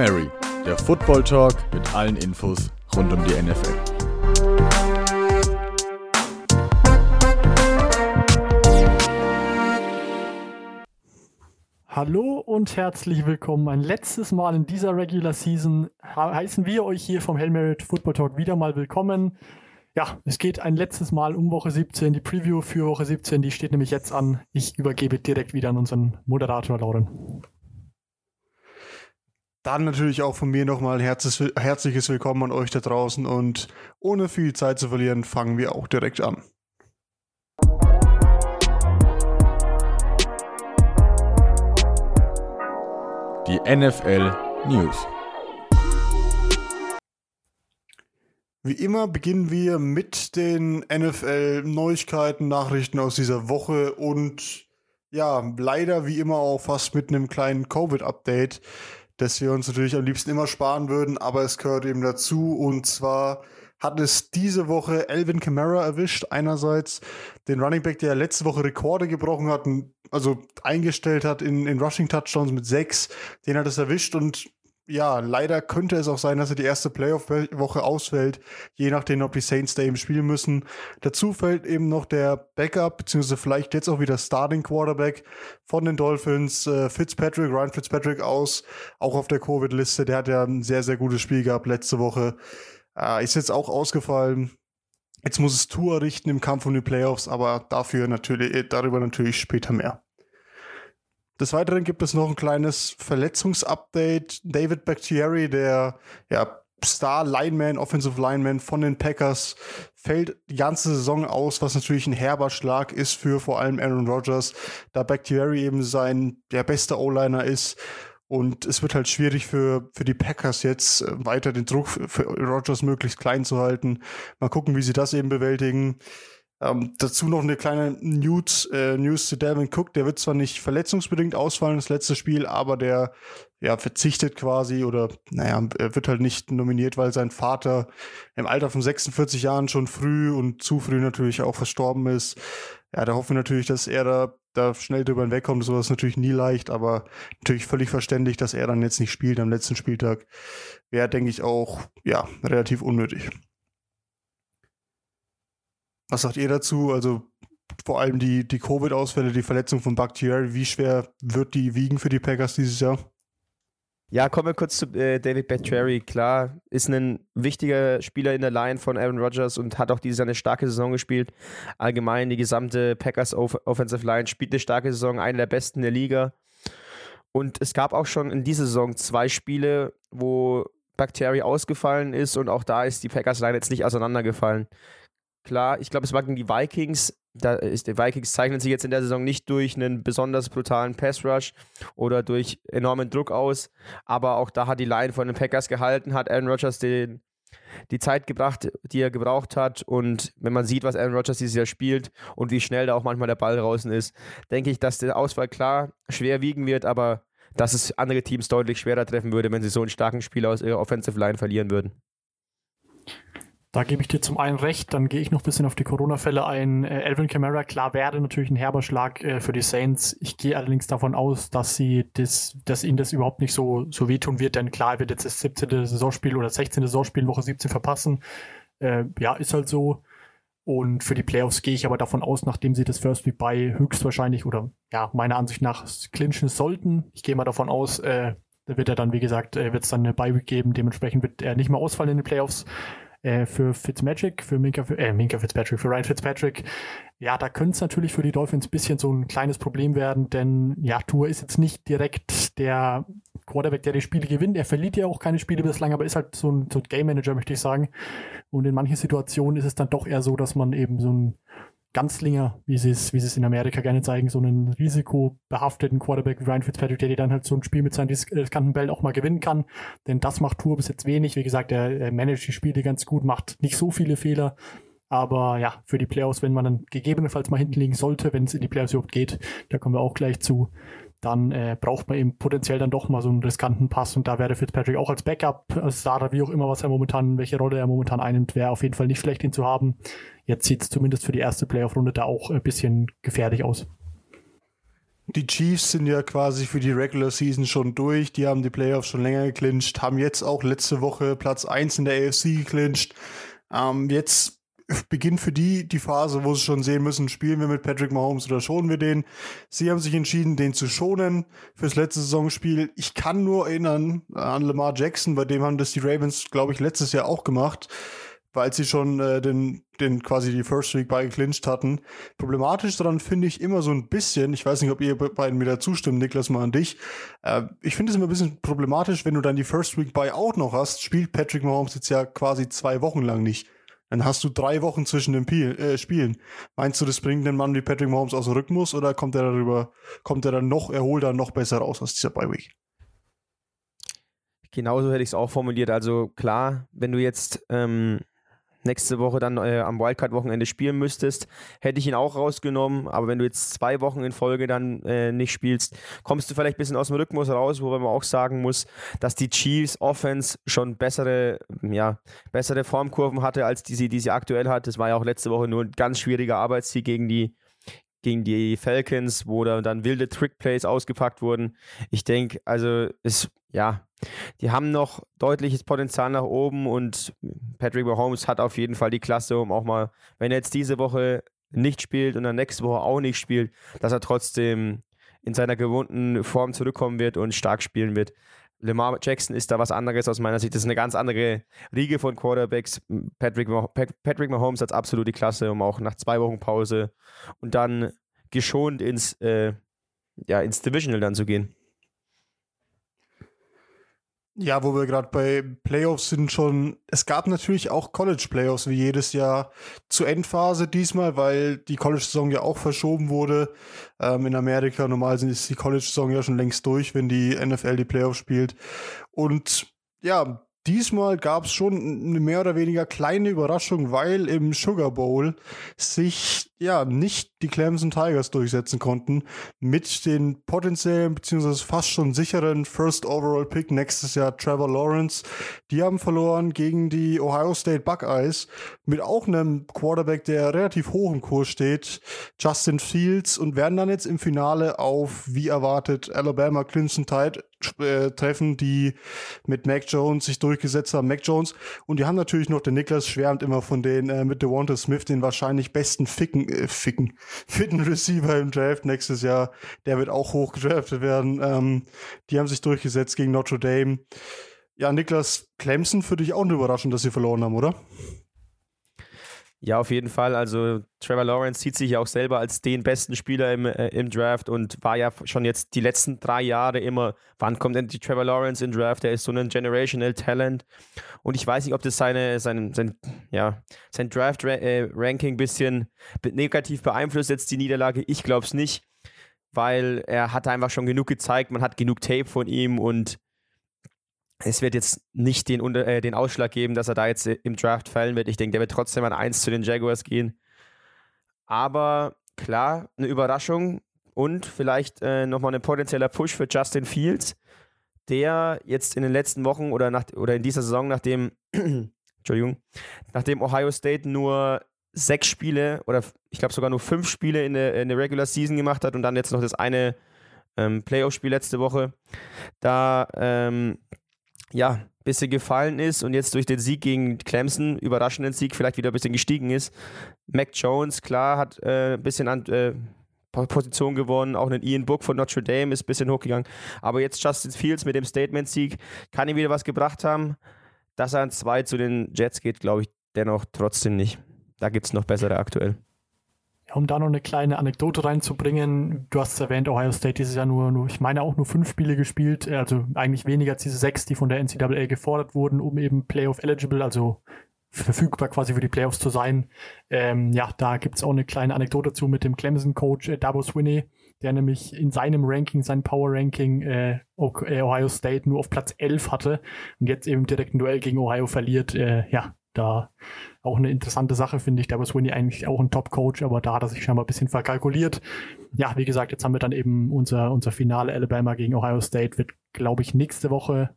Mary, der Football Talk mit allen Infos rund um die NFL. Hallo und herzlich willkommen. Ein letztes Mal in dieser Regular Season heißen wir euch hier vom Hail Football Talk wieder mal willkommen. Ja, es geht ein letztes Mal um Woche 17. Die Preview für Woche 17, die steht nämlich jetzt an. Ich übergebe direkt wieder an unseren Moderator Lauren. Dann natürlich auch von mir nochmal herzliches, herzliches Willkommen an euch da draußen und ohne viel Zeit zu verlieren, fangen wir auch direkt an. Die NFL News. Wie immer beginnen wir mit den NFL-Neuigkeiten, Nachrichten aus dieser Woche und ja, leider wie immer auch fast mit einem kleinen Covid-Update, das wir uns natürlich am liebsten immer sparen würden, aber es gehört eben dazu und zwar hat es diese Woche Elvin Kamara erwischt. Einerseits den Running Back, der letzte Woche Rekorde gebrochen hat, also eingestellt hat in, in Rushing Touchdowns mit sechs. Den hat es erwischt und ja, leider könnte es auch sein, dass er die erste Playoff-Woche ausfällt, je nachdem, ob die Saints da eben spielen müssen. Dazu fällt eben noch der Backup, beziehungsweise vielleicht jetzt auch wieder Starting Quarterback von den Dolphins, äh, Fitzpatrick, Ryan Fitzpatrick aus, auch auf der Covid-Liste. Der hat ja ein sehr, sehr gutes Spiel gehabt letzte Woche. Äh, ist jetzt auch ausgefallen. Jetzt muss es Tour richten im Kampf um die Playoffs, aber dafür natürlich, darüber natürlich später mehr. Des Weiteren gibt es noch ein kleines Verletzungsupdate. David Bakhtiari, der ja, Star Lineman, Offensive Lineman von den Packers, fällt die ganze Saison aus, was natürlich ein herber Schlag ist für vor allem Aaron Rodgers, da Bakhtiari eben sein der beste O-Liner ist. Und es wird halt schwierig für, für die Packers jetzt äh, weiter den Druck für, für Rodgers möglichst klein zu halten. Mal gucken, wie sie das eben bewältigen. Ähm, dazu noch eine kleine News, äh, News zu Devin Cook. Der wird zwar nicht verletzungsbedingt ausfallen, das letzte Spiel, aber der ja, verzichtet quasi oder, naja, wird halt nicht nominiert, weil sein Vater im Alter von 46 Jahren schon früh und zu früh natürlich auch verstorben ist. Ja, da hoffen wir natürlich, dass er da, da schnell drüber hinwegkommt. Sowas ist natürlich nie leicht, aber natürlich völlig verständlich, dass er dann jetzt nicht spielt am letzten Spieltag. Wäre, denke ich, auch, ja, relativ unnötig. Was sagt ihr dazu? Also vor allem die, die Covid-Ausfälle, die Verletzung von Bakhtiari, wie schwer wird die wiegen für die Packers dieses Jahr? Ja, kommen wir kurz zu äh, David Bakhtiari. Klar, ist ein wichtiger Spieler in der Line von Aaron Rodgers und hat auch dieses Jahr eine starke Saison gespielt. Allgemein die gesamte Packers Off Offensive Line spielt eine starke Saison, eine der besten der Liga. Und es gab auch schon in dieser Saison zwei Spiele, wo Bakhtiari ausgefallen ist und auch da ist die Packers Line jetzt nicht auseinandergefallen. Klar, ich glaube, es war gegen die Vikings. Da ist, die Vikings zeichnen sich jetzt in der Saison nicht durch einen besonders brutalen Pass-Rush oder durch enormen Druck aus. Aber auch da hat die Line von den Packers gehalten, hat Aaron Rodgers den, die Zeit gebracht, die er gebraucht hat. Und wenn man sieht, was Aaron Rodgers dieses Jahr spielt und wie schnell da auch manchmal der Ball draußen ist, denke ich, dass der Ausfall klar schwer wiegen wird, aber dass es andere Teams deutlich schwerer treffen würde, wenn sie so einen starken Spieler aus ihrer Offensive Line verlieren würden. Da gebe ich dir zum einen recht, dann gehe ich noch ein bisschen auf die Corona-Fälle ein. Äh, Elvin Kamara, klar, wäre natürlich ein herber Schlag äh, für die Saints. Ich gehe allerdings davon aus, dass sie das, dass ihnen das überhaupt nicht so, so wehtun wird, denn klar, er wird jetzt das 17. Saisonspiel oder 16. Saisonspiel in Woche 17 verpassen. Äh, ja, ist halt so. Und für die Playoffs gehe ich aber davon aus, nachdem sie das First Week bei höchstwahrscheinlich oder ja, meiner Ansicht nach clinchen sollten. Ich gehe mal davon aus, äh, wird er dann, wie gesagt, äh, wird es dann eine Bye Week geben. Dementsprechend wird er nicht mehr ausfallen in den Playoffs äh, für Fitzmagic, für Minka, äh, Minka Fitzpatrick, für Ryan Fitzpatrick. Ja, da könnte es natürlich für die Dolphins ein bisschen so ein kleines Problem werden, denn ja, Tour ist jetzt nicht direkt der Quarterback, der die Spiele gewinnt. Er verliert ja auch keine Spiele bislang, aber ist halt so ein, so ein Game Manager, möchte ich sagen. Und in manchen Situationen ist es dann doch eher so, dass man eben so ein Ganzlinger, wie sie es, wie sie es in Amerika gerne zeigen, so einen risikobehafteten Quarterback wie Ryan Fitzpatrick, der dann halt so ein Spiel mit seinen riskanten Bällen auch mal gewinnen kann. Denn das macht Tour bis jetzt wenig. Wie gesagt, er, er managt die Spiele ganz gut, macht nicht so viele Fehler. Aber ja, für die Playoffs, wenn man dann gegebenenfalls mal hinten liegen sollte, wenn es in die Playoffs überhaupt geht, da kommen wir auch gleich zu, dann äh, braucht man eben potenziell dann doch mal so einen riskanten Pass und da wäre Fitzpatrick auch als Backup, als Starter, wie auch immer, was er momentan, welche Rolle er momentan einnimmt, wäre auf jeden Fall nicht schlecht, ihn zu haben. Jetzt sieht es zumindest für die erste Playoff-Runde da auch ein bisschen gefährlich aus. Die Chiefs sind ja quasi für die Regular Season schon durch. Die haben die Playoffs schon länger geclincht, haben jetzt auch letzte Woche Platz 1 in der AFC geclincht. Ähm, jetzt beginnt für die die Phase, wo sie schon sehen müssen, spielen wir mit Patrick Mahomes oder schonen wir den. Sie haben sich entschieden, den zu schonen fürs letzte Saisonspiel. Ich kann nur erinnern an Lamar Jackson, bei dem haben das die Ravens, glaube ich, letztes Jahr auch gemacht, weil sie schon äh, den, den quasi die First Week beigeclinched hatten. Problematisch daran finde ich immer so ein bisschen, ich weiß nicht, ob ihr beiden mir da zustimmt, Niklas, mal an dich. Äh, ich finde es immer ein bisschen problematisch, wenn du dann die First Week bei auch noch hast, spielt Patrick Mahomes jetzt ja quasi zwei Wochen lang nicht. Dann hast du drei Wochen zwischen den Piel, äh, Spielen. Meinst du, das bringt den Mann wie Patrick Mahomes aus dem Rhythmus oder kommt er darüber, kommt er dann noch, erholt er noch besser raus aus dieser Bye Week? Genauso hätte ich es auch formuliert. Also klar, wenn du jetzt ähm, nächste Woche dann äh, am Wildcard-Wochenende spielen müsstest, hätte ich ihn auch rausgenommen. Aber wenn du jetzt zwei Wochen in Folge dann äh, nicht spielst, kommst du vielleicht ein bisschen aus dem Rhythmus raus, wobei man auch sagen muss, dass die Chiefs Offense schon bessere, ja, bessere Formkurven hatte, als die sie, die sie aktuell hat. Das war ja auch letzte Woche nur ein ganz schwieriger Arbeitssieg gegen die gegen die Falcons, wo da dann wilde Trickplays ausgepackt wurden. Ich denke, also es, ja, die haben noch deutliches Potenzial nach oben und Patrick Mahomes hat auf jeden Fall die Klasse, um auch mal, wenn er jetzt diese Woche nicht spielt und dann nächste Woche auch nicht spielt, dass er trotzdem in seiner gewohnten Form zurückkommen wird und stark spielen wird. Lamar Jackson ist da was anderes aus meiner Sicht. Das ist eine ganz andere Riege von Quarterbacks. Patrick, Patrick Mahomes hat absolut die Klasse, um auch nach zwei Wochen Pause und dann geschont ins, äh, ja, ins Divisional dann zu gehen. Ja, wo wir gerade bei Playoffs sind schon, es gab natürlich auch College Playoffs wie jedes Jahr zur Endphase diesmal, weil die College-Saison ja auch verschoben wurde. Ähm, in Amerika normal ist die College-Saison ja schon längst durch, wenn die NFL die Playoffs spielt. Und ja, Diesmal gab es schon eine mehr oder weniger kleine Überraschung, weil im Sugar Bowl sich ja nicht die Clemson Tigers durchsetzen konnten mit den potenziellen beziehungsweise fast schon sicheren First Overall Pick nächstes Jahr Trevor Lawrence. Die haben verloren gegen die Ohio State Buckeyes mit auch einem Quarterback, der relativ hoch im Kurs steht, Justin Fields und werden dann jetzt im Finale auf wie erwartet Alabama Clemson Tide äh, treffen, die mit Mac Jones sich durchgesetzt haben. Mac Jones. Und die haben natürlich noch, der Niklas schwärmt immer von den äh, mit DeWante Smith, den wahrscheinlich besten Ficken, äh, Ficken, fitten Receiver im Draft nächstes Jahr. Der wird auch hoch gedraftet werden. Ähm, die haben sich durchgesetzt gegen Notre Dame. Ja, Niklas, Clemson für dich auch eine Überraschung, dass sie verloren haben, oder? Ja, auf jeden Fall. Also Trevor Lawrence sieht sich ja auch selber als den besten Spieler im, äh, im Draft und war ja schon jetzt die letzten drei Jahre immer, wann kommt denn die Trevor Lawrence in Draft? Der ist so ein Generational Talent. Und ich weiß nicht, ob das seine, sein, sein, ja, sein Draft-Ranking ein bisschen negativ beeinflusst, jetzt die Niederlage. Ich glaube es nicht, weil er hat einfach schon genug gezeigt, man hat genug Tape von ihm und es wird jetzt nicht den, äh, den Ausschlag geben, dass er da jetzt im Draft fallen wird. Ich denke, der wird trotzdem an 1 zu den Jaguars gehen. Aber klar, eine Überraschung und vielleicht äh, nochmal ein potenzieller Push für Justin Fields, der jetzt in den letzten Wochen oder, nach, oder in dieser Saison, nachdem, Entschuldigung, nachdem Ohio State nur sechs Spiele oder ich glaube sogar nur fünf Spiele in der, in der Regular Season gemacht hat und dann jetzt noch das eine ähm, Playoff-Spiel letzte Woche, da ähm, ja, ein bisschen gefallen ist und jetzt durch den Sieg gegen Clemson, überraschenden Sieg, vielleicht wieder ein bisschen gestiegen ist. Mac Jones, klar, hat äh, ein bisschen an äh, Position gewonnen, auch ein Ian Book von Notre Dame ist ein bisschen hochgegangen. Aber jetzt Justin Fields mit dem Statement-Sieg kann ihm wieder was gebracht haben. Dass er an zwei zu den Jets geht, glaube ich dennoch trotzdem nicht. Da gibt es noch bessere aktuell. Um da noch eine kleine Anekdote reinzubringen, du hast erwähnt, Ohio State dieses Jahr nur, nur, ich meine auch nur fünf Spiele gespielt, äh, also eigentlich weniger als diese sechs, die von der NCAA gefordert wurden, um eben Playoff eligible, also verfügbar quasi für die Playoffs zu sein. Ähm, ja, da gibt es auch eine kleine Anekdote zu mit dem Clemson-Coach äh, Dabo Swinney, der nämlich in seinem Ranking, sein Power-Ranking äh, äh, Ohio State nur auf Platz 11 hatte und jetzt eben direkt ein Duell gegen Ohio verliert. Äh, ja, da auch eine interessante Sache, finde ich. Da war Sweeney eigentlich auch ein Top-Coach, aber da hat er sich scheinbar ein bisschen verkalkuliert. Ja, wie gesagt, jetzt haben wir dann eben unser, unser Finale Alabama gegen Ohio State, wird, glaube ich, nächste Woche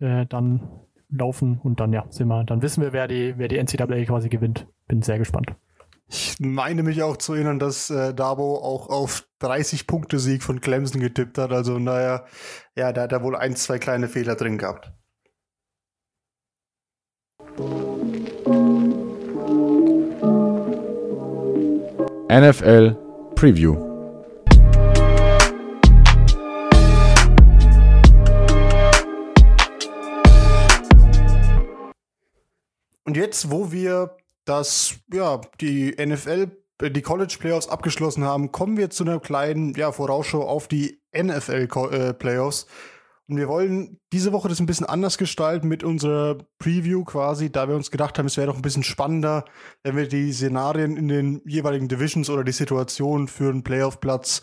äh, dann laufen und dann, ja, sind wir, dann wissen wir, wer die, wer die NCAA quasi gewinnt. Bin sehr gespannt. Ich meine mich auch zu erinnern, dass äh, Dabo auch auf 30-Punkte-Sieg von Clemson getippt hat. Also naja, ja, da hat er wohl ein, zwei kleine Fehler drin gehabt. NFL Preview. Und jetzt, wo wir das, ja, die NFL, äh, die College Playoffs abgeschlossen haben, kommen wir zu einer kleinen, ja, Vorausschau auf die NFL äh, Playoffs. Und wir wollen diese Woche das ein bisschen anders gestalten mit unserer Preview quasi, da wir uns gedacht haben, es wäre doch ein bisschen spannender, wenn wir die Szenarien in den jeweiligen Divisions oder die Situation für einen Playoff-Platz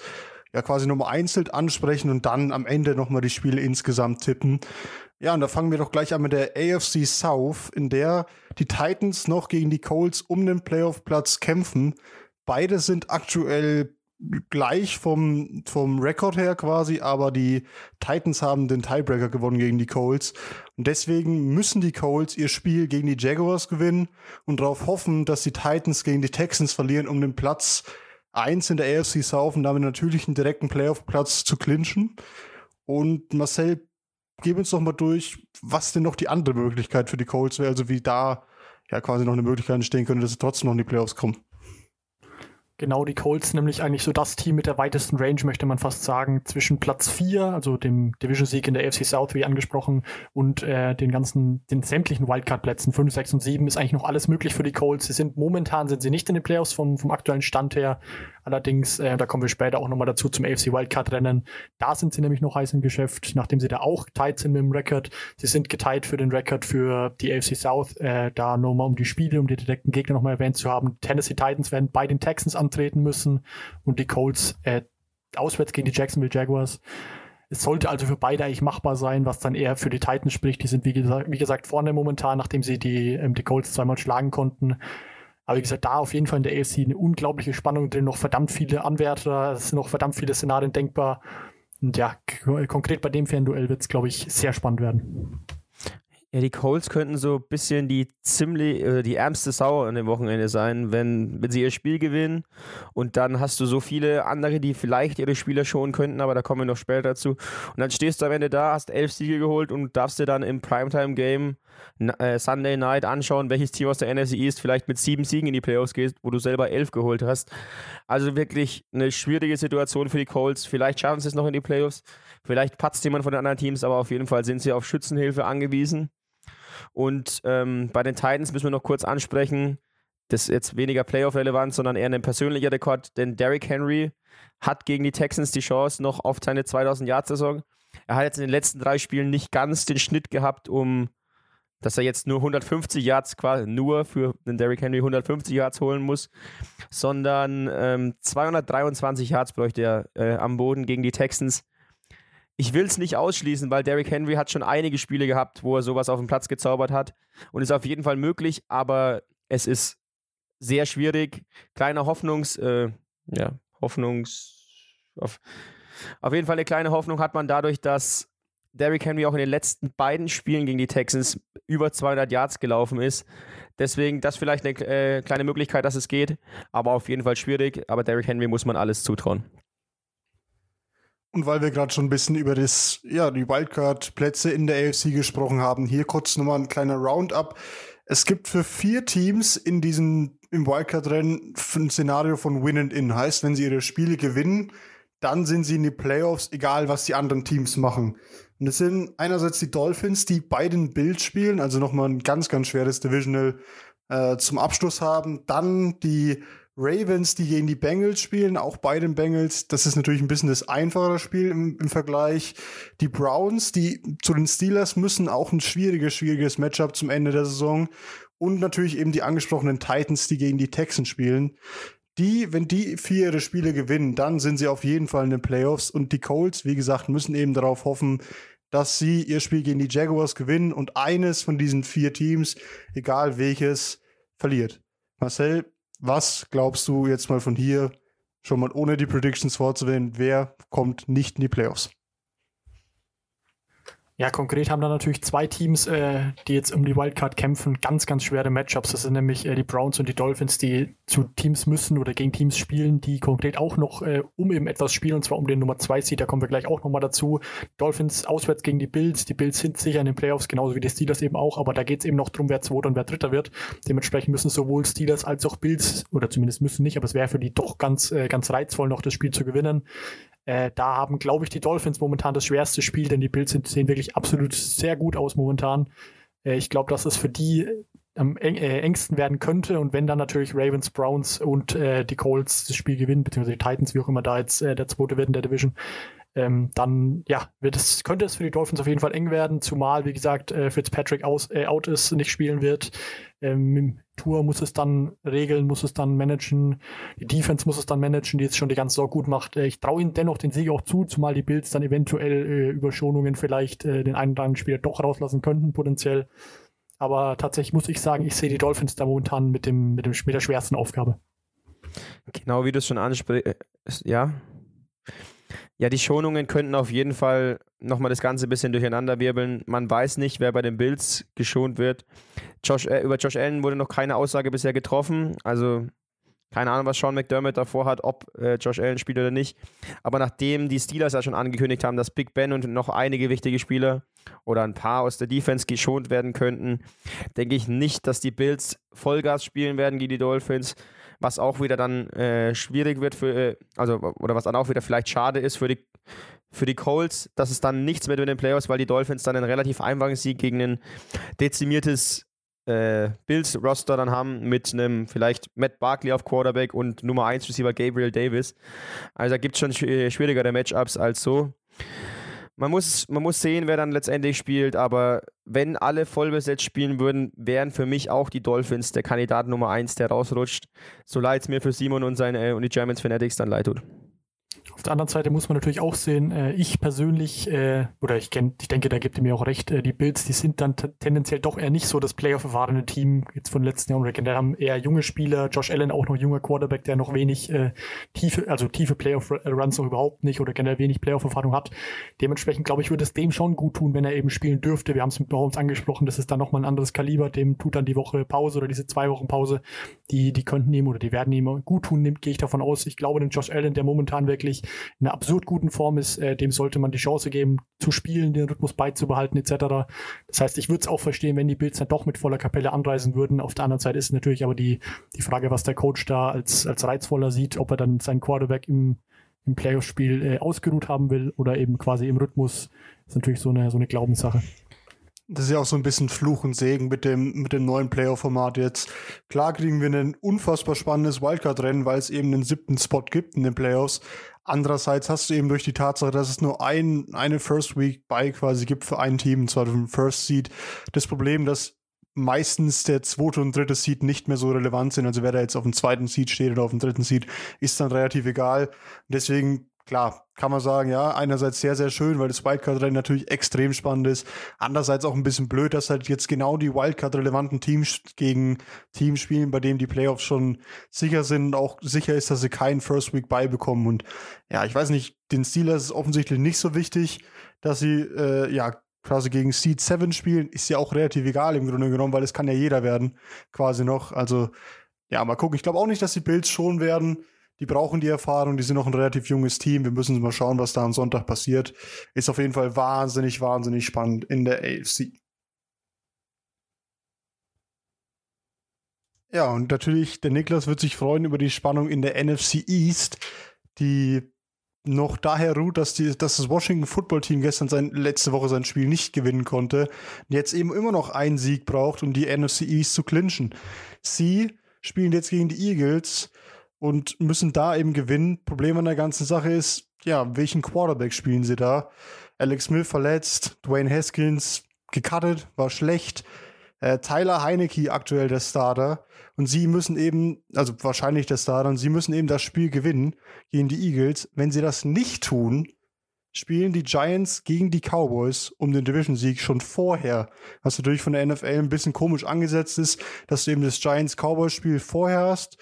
ja quasi nochmal einzeln ansprechen und dann am Ende nochmal die Spiele insgesamt tippen. Ja, und da fangen wir doch gleich an mit der AFC South, in der die Titans noch gegen die Colts um den Playoff-Platz kämpfen. Beide sind aktuell gleich vom, vom Rekord her quasi, aber die Titans haben den Tiebreaker gewonnen gegen die Colts. Und deswegen müssen die Colts ihr Spiel gegen die Jaguars gewinnen und darauf hoffen, dass die Titans gegen die Texans verlieren, um den Platz 1 in der AFC South und damit natürlich einen direkten Playoff-Platz zu clinchen. Und Marcel, gib uns doch mal durch, was denn noch die andere Möglichkeit für die Colts wäre, also wie da ja quasi noch eine Möglichkeit entstehen könnte, dass sie trotzdem noch in die Playoffs kommen. Genau, die Colts nämlich eigentlich so das Team mit der weitesten Range, möchte man fast sagen, zwischen Platz 4, also dem Division-Sieg in der AFC South, wie angesprochen, und äh, den ganzen, den sämtlichen Wildcard-Plätzen 5, 6 und 7 ist eigentlich noch alles möglich für die Colts. Sie sind momentan sind sie nicht in den Playoffs vom, vom aktuellen Stand her. Allerdings, äh, da kommen wir später auch nochmal dazu zum AFC Wildcard-Rennen. Da sind sie nämlich noch heiß im Geschäft, nachdem sie da auch tight sind mit dem Rekord. Sie sind geteilt für den Rekord für die AFC South, äh, da nur mal um die Spiele, um die direkten Gegner nochmal erwähnt zu haben. Tennessee Titans werden bei den Texans antreten müssen und die Colts äh, auswärts gegen die Jacksonville Jaguars. Es sollte also für beide eigentlich machbar sein, was dann eher für die Titans spricht. Die sind, wie gesagt, wie gesagt vorne momentan, nachdem sie die, ähm, die Colts zweimal schlagen konnten. Aber wie gesagt, da auf jeden Fall in der AFC eine unglaubliche Spannung drin, noch verdammt viele Anwärter, es sind noch verdammt viele Szenarien denkbar. Und ja, konkret bei dem Fernduell wird es, glaube ich, sehr spannend werden. Ja, die Colts könnten so ein bisschen die ziemlich, äh, die ärmste Sau an dem Wochenende sein, wenn, wenn sie ihr Spiel gewinnen. Und dann hast du so viele andere, die vielleicht ihre Spieler schonen könnten, aber da kommen wir noch später dazu. Und dann stehst du am Ende da, hast elf Siege geholt und darfst dir dann im Primetime-Game äh, Sunday Night anschauen, welches Team aus der NFC East vielleicht mit sieben Siegen in die Playoffs geht, wo du selber elf geholt hast. Also wirklich eine schwierige Situation für die Colts. Vielleicht schaffen sie es noch in die Playoffs. Vielleicht patzt jemand von den anderen Teams, aber auf jeden Fall sind sie auf Schützenhilfe angewiesen. Und ähm, bei den Titans müssen wir noch kurz ansprechen, das ist jetzt weniger Playoff-relevant, sondern eher ein persönlicher Rekord, denn Derrick Henry hat gegen die Texans die Chance noch auf seine 2000-Yard-Saison. Er hat jetzt in den letzten drei Spielen nicht ganz den Schnitt gehabt, um dass er jetzt nur 150 Yards quasi nur für den Derrick Henry 150 Yards holen muss, sondern ähm, 223 Yards bräuchte er äh, am Boden gegen die Texans ich will es nicht ausschließen, weil Derrick Henry hat schon einige Spiele gehabt, wo er sowas auf den Platz gezaubert hat und ist auf jeden Fall möglich, aber es ist sehr schwierig. Kleiner Hoffnungs, äh, ja, Hoffnungs, auf, auf jeden Fall eine kleine Hoffnung hat man dadurch, dass Derrick Henry auch in den letzten beiden Spielen gegen die Texans über 200 Yards gelaufen ist. Deswegen das vielleicht eine äh, kleine Möglichkeit, dass es geht, aber auf jeden Fall schwierig. Aber Derrick Henry muss man alles zutrauen. Und weil wir gerade schon ein bisschen über das, ja, die Wildcard-Plätze in der AFC gesprochen haben, hier kurz nochmal ein kleiner Roundup. Es gibt für vier Teams in diesem, im Wildcard-Rennen ein Szenario von Win and In. Heißt, wenn sie ihre Spiele gewinnen, dann sind sie in die Playoffs, egal was die anderen Teams machen. Und das sind einerseits die Dolphins, die beiden Bild spielen, also nochmal ein ganz, ganz schweres Divisional äh, zum Abschluss haben. Dann die Ravens, die gegen die Bengals spielen, auch bei den Bengals. Das ist natürlich ein bisschen das einfachere Spiel im, im, Vergleich. Die Browns, die zu den Steelers müssen, auch ein schwieriges, schwieriges Matchup zum Ende der Saison. Und natürlich eben die angesprochenen Titans, die gegen die Texans spielen. Die, wenn die vier ihre Spiele gewinnen, dann sind sie auf jeden Fall in den Playoffs. Und die Colts, wie gesagt, müssen eben darauf hoffen, dass sie ihr Spiel gegen die Jaguars gewinnen und eines von diesen vier Teams, egal welches, verliert. Marcel, was glaubst du jetzt mal von hier, schon mal ohne die Predictions vorzuwählen, wer kommt nicht in die Playoffs? Ja, konkret haben da natürlich zwei Teams, äh, die jetzt um die Wildcard kämpfen, ganz, ganz schwere Matchups. Das sind nämlich äh, die Browns und die Dolphins, die zu Teams müssen oder gegen Teams spielen, die konkret auch noch äh, um eben etwas spielen, und zwar um den Nummer 2 Seed. Da kommen wir gleich auch nochmal dazu. Dolphins auswärts gegen die Bills. Die Bills sind sicher in den Playoffs, genauso wie die Steelers eben auch, aber da geht es eben noch darum, wer Zweiter und wer Dritter wird. Dementsprechend müssen sowohl Steelers als auch Bills, oder zumindest müssen nicht, aber es wäre für die doch ganz, äh, ganz reizvoll, noch das Spiel zu gewinnen. Äh, da haben, glaube ich, die Dolphins momentan das schwerste Spiel, denn die Bills sehen wirklich absolut sehr gut aus momentan. Äh, ich glaube, dass es für die am eng, äh, engsten werden könnte und wenn dann natürlich Ravens, Browns und äh, die Colts das Spiel gewinnen, beziehungsweise die Titans, wie auch immer da jetzt äh, der zweite wird in der Division, ähm, dann ja, wird es, könnte es für die Dolphins auf jeden Fall eng werden, zumal, wie gesagt, äh, Fitzpatrick aus, äh, out ist, nicht spielen wird. Ähm, Tour muss es dann regeln, muss es dann managen. Die Defense muss es dann managen, die jetzt schon die ganze Saison gut macht. Äh, ich traue ihnen dennoch den Sieg auch zu, zumal die Bills dann eventuell äh, über Schonungen vielleicht äh, den einen oder anderen Spieler doch rauslassen könnten, potenziell. Aber tatsächlich muss ich sagen, ich sehe die Dolphins da momentan mit, dem, mit, dem, mit der schwersten Aufgabe. Genau wie du es schon ansprichst, äh, ja. Ja, die Schonungen könnten auf jeden Fall nochmal das Ganze ein bisschen durcheinander wirbeln. Man weiß nicht, wer bei den Bills geschont wird. Josh, äh, über Josh Allen wurde noch keine Aussage bisher getroffen. Also keine Ahnung, was Sean McDermott davor hat, ob äh, Josh Allen spielt oder nicht. Aber nachdem die Steelers ja schon angekündigt haben, dass Big Ben und noch einige wichtige Spieler oder ein paar aus der Defense geschont werden könnten, denke ich nicht, dass die Bills Vollgas spielen werden gegen die Dolphins was auch wieder dann äh, schwierig wird für, äh, also, oder was dann auch wieder vielleicht schade ist für die, für die Colts, dass es dann nichts mehr mit den Playoffs, weil die Dolphins dann einen relativ einfachen Sieg gegen ein dezimiertes äh, Bills-Roster dann haben mit einem vielleicht Matt Barkley auf Quarterback und Nummer 1 Receiver Gabriel Davis. Also da gibt es schon schwierigere Matchups als so man muss, man muss sehen, wer dann letztendlich spielt, aber wenn alle vollbesetzt spielen würden, wären für mich auch die Dolphins der Kandidat Nummer 1, der rausrutscht. So leid es mir für Simon und, seine, und die Germans Fanatics dann leid tut. Auf der anderen Seite muss man natürlich auch sehen, äh, ich persönlich, äh, oder ich, kenn, ich denke, da gibt ihr mir auch recht, äh, die Bills, die sind dann tendenziell doch eher nicht so das Playoff-erfahrene Team jetzt von letzten Jahren. Die haben eher junge Spieler, Josh Allen auch noch junger Quarterback, der noch wenig äh, tiefe, also tiefe Playoff-Runs noch überhaupt nicht oder generell wenig Playoff-Erfahrung hat. Dementsprechend, glaube ich, würde es dem schon gut tun, wenn er eben spielen dürfte. Wir haben es mit uns angesprochen, das ist dann nochmal ein anderes Kaliber, dem tut dann die Woche Pause oder diese zwei Wochen Pause, die, die könnten ihm oder die werden ihm gut tun, gehe ich davon aus. Ich glaube, den Josh Allen, der momentan wirklich in einer absurd guten Form ist, äh, dem sollte man die Chance geben, zu spielen, den Rhythmus beizubehalten, etc. Das heißt, ich würde es auch verstehen, wenn die Bills dann doch mit voller Kapelle anreisen würden. Auf der anderen Seite ist natürlich aber die, die Frage, was der Coach da als, als reizvoller sieht, ob er dann seinen Quarterback im, im Playoff-Spiel äh, ausgeruht haben will oder eben quasi im Rhythmus. ist natürlich so eine, so eine Glaubenssache. Das ist ja auch so ein bisschen Fluch und Segen mit dem, mit dem neuen Playoff-Format jetzt. Klar kriegen wir ein unfassbar spannendes Wildcard-Rennen, weil es eben einen siebten Spot gibt in den Playoffs. Andererseits hast du eben durch die Tatsache, dass es nur ein, eine First Week bei quasi gibt für ein Team, und zwar den First Seed, das Problem, dass meistens der zweite und dritte Seed nicht mehr so relevant sind. Also wer da jetzt auf dem zweiten Seed steht oder auf dem dritten Seed, ist dann relativ egal. Deswegen klar, kann man sagen, ja, einerseits sehr, sehr schön, weil das Wildcard-Rennen natürlich extrem spannend ist. Andererseits auch ein bisschen blöd, dass halt jetzt genau die Wildcard-relevanten Teams gegen Teams spielen, bei denen die Playoffs schon sicher sind und auch sicher ist, dass sie keinen First Week beibekommen. Und ja, ich weiß nicht, den Steelers ist offensichtlich nicht so wichtig, dass sie, äh, ja, quasi gegen Seed 7 spielen, ist ja auch relativ egal im Grunde genommen, weil es kann ja jeder werden, quasi noch. Also, ja, mal gucken. Ich glaube auch nicht, dass die Bills schon werden die brauchen die Erfahrung, die sind noch ein relativ junges Team. Wir müssen mal schauen, was da am Sonntag passiert. Ist auf jeden Fall wahnsinnig, wahnsinnig spannend in der AFC. Ja, und natürlich, der Niklas wird sich freuen über die Spannung in der NFC East, die noch daher ruht, dass, die, dass das Washington Football Team gestern sein, letzte Woche sein Spiel nicht gewinnen konnte. Jetzt eben immer noch einen Sieg braucht, um die NFC East zu clinchen. Sie spielen jetzt gegen die Eagles und müssen da eben gewinnen. Problem an der ganzen Sache ist, ja, welchen Quarterback spielen sie da? Alex Smith verletzt, Dwayne Haskins gecuttet, war schlecht. Äh, Tyler Heinecke aktuell der Starter. Und sie müssen eben, also wahrscheinlich der Starter, und sie müssen eben das Spiel gewinnen gegen die Eagles. Wenn sie das nicht tun, spielen die Giants gegen die Cowboys um den Division-Sieg schon vorher. Was natürlich von der NFL ein bisschen komisch angesetzt ist, dass du eben das Giants-Cowboys-Spiel vorher hast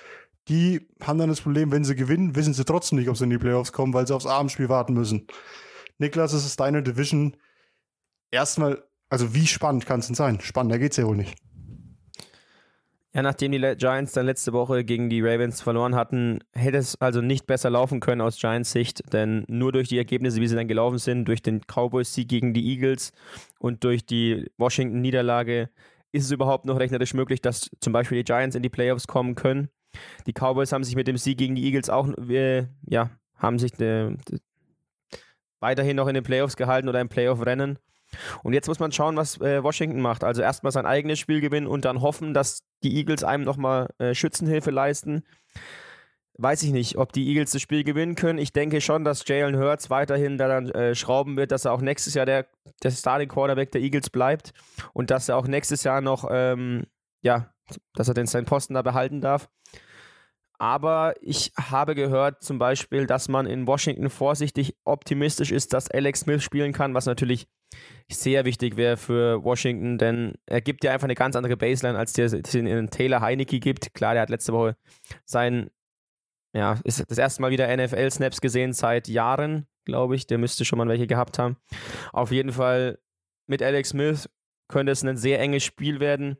die haben dann das Problem, wenn sie gewinnen, wissen sie trotzdem nicht, ob sie in die Playoffs kommen, weil sie aufs Abendspiel warten müssen. Niklas, es ist deine Division. erstmal, also wie spannend kann es denn sein? Spannender geht es ja wohl nicht. Ja, nachdem die Giants dann letzte Woche gegen die Ravens verloren hatten, hätte es also nicht besser laufen können aus Giants Sicht, denn nur durch die Ergebnisse, wie sie dann gelaufen sind, durch den Cowboys-Sieg gegen die Eagles und durch die Washington-Niederlage, ist es überhaupt noch rechnerisch möglich, dass zum Beispiel die Giants in die Playoffs kommen können. Die Cowboys haben sich mit dem Sieg gegen die Eagles auch, äh, ja, haben sich äh, weiterhin noch in den Playoffs gehalten oder im Playoff-Rennen. Und jetzt muss man schauen, was äh, Washington macht. Also erstmal sein eigenes Spiel gewinnen und dann hoffen, dass die Eagles einem nochmal äh, Schützenhilfe leisten. Weiß ich nicht, ob die Eagles das Spiel gewinnen können. Ich denke schon, dass Jalen Hurts weiterhin daran äh, schrauben wird, dass er auch nächstes Jahr der, der Starting Quarterback der Eagles bleibt und dass er auch nächstes Jahr noch, ähm, ja, dass er den seinen Posten da behalten darf. Aber ich habe gehört zum Beispiel, dass man in Washington vorsichtig optimistisch ist, dass Alex Smith spielen kann, was natürlich sehr wichtig wäre für Washington, denn er gibt ja einfach eine ganz andere Baseline, als der in Taylor Heinecke gibt. Klar, der hat letzte Woche sein, ja, ist das erste Mal wieder NFL-Snaps gesehen seit Jahren, glaube ich. Der müsste schon mal welche gehabt haben. Auf jeden Fall mit Alex Smith könnte es ein sehr enges Spiel werden.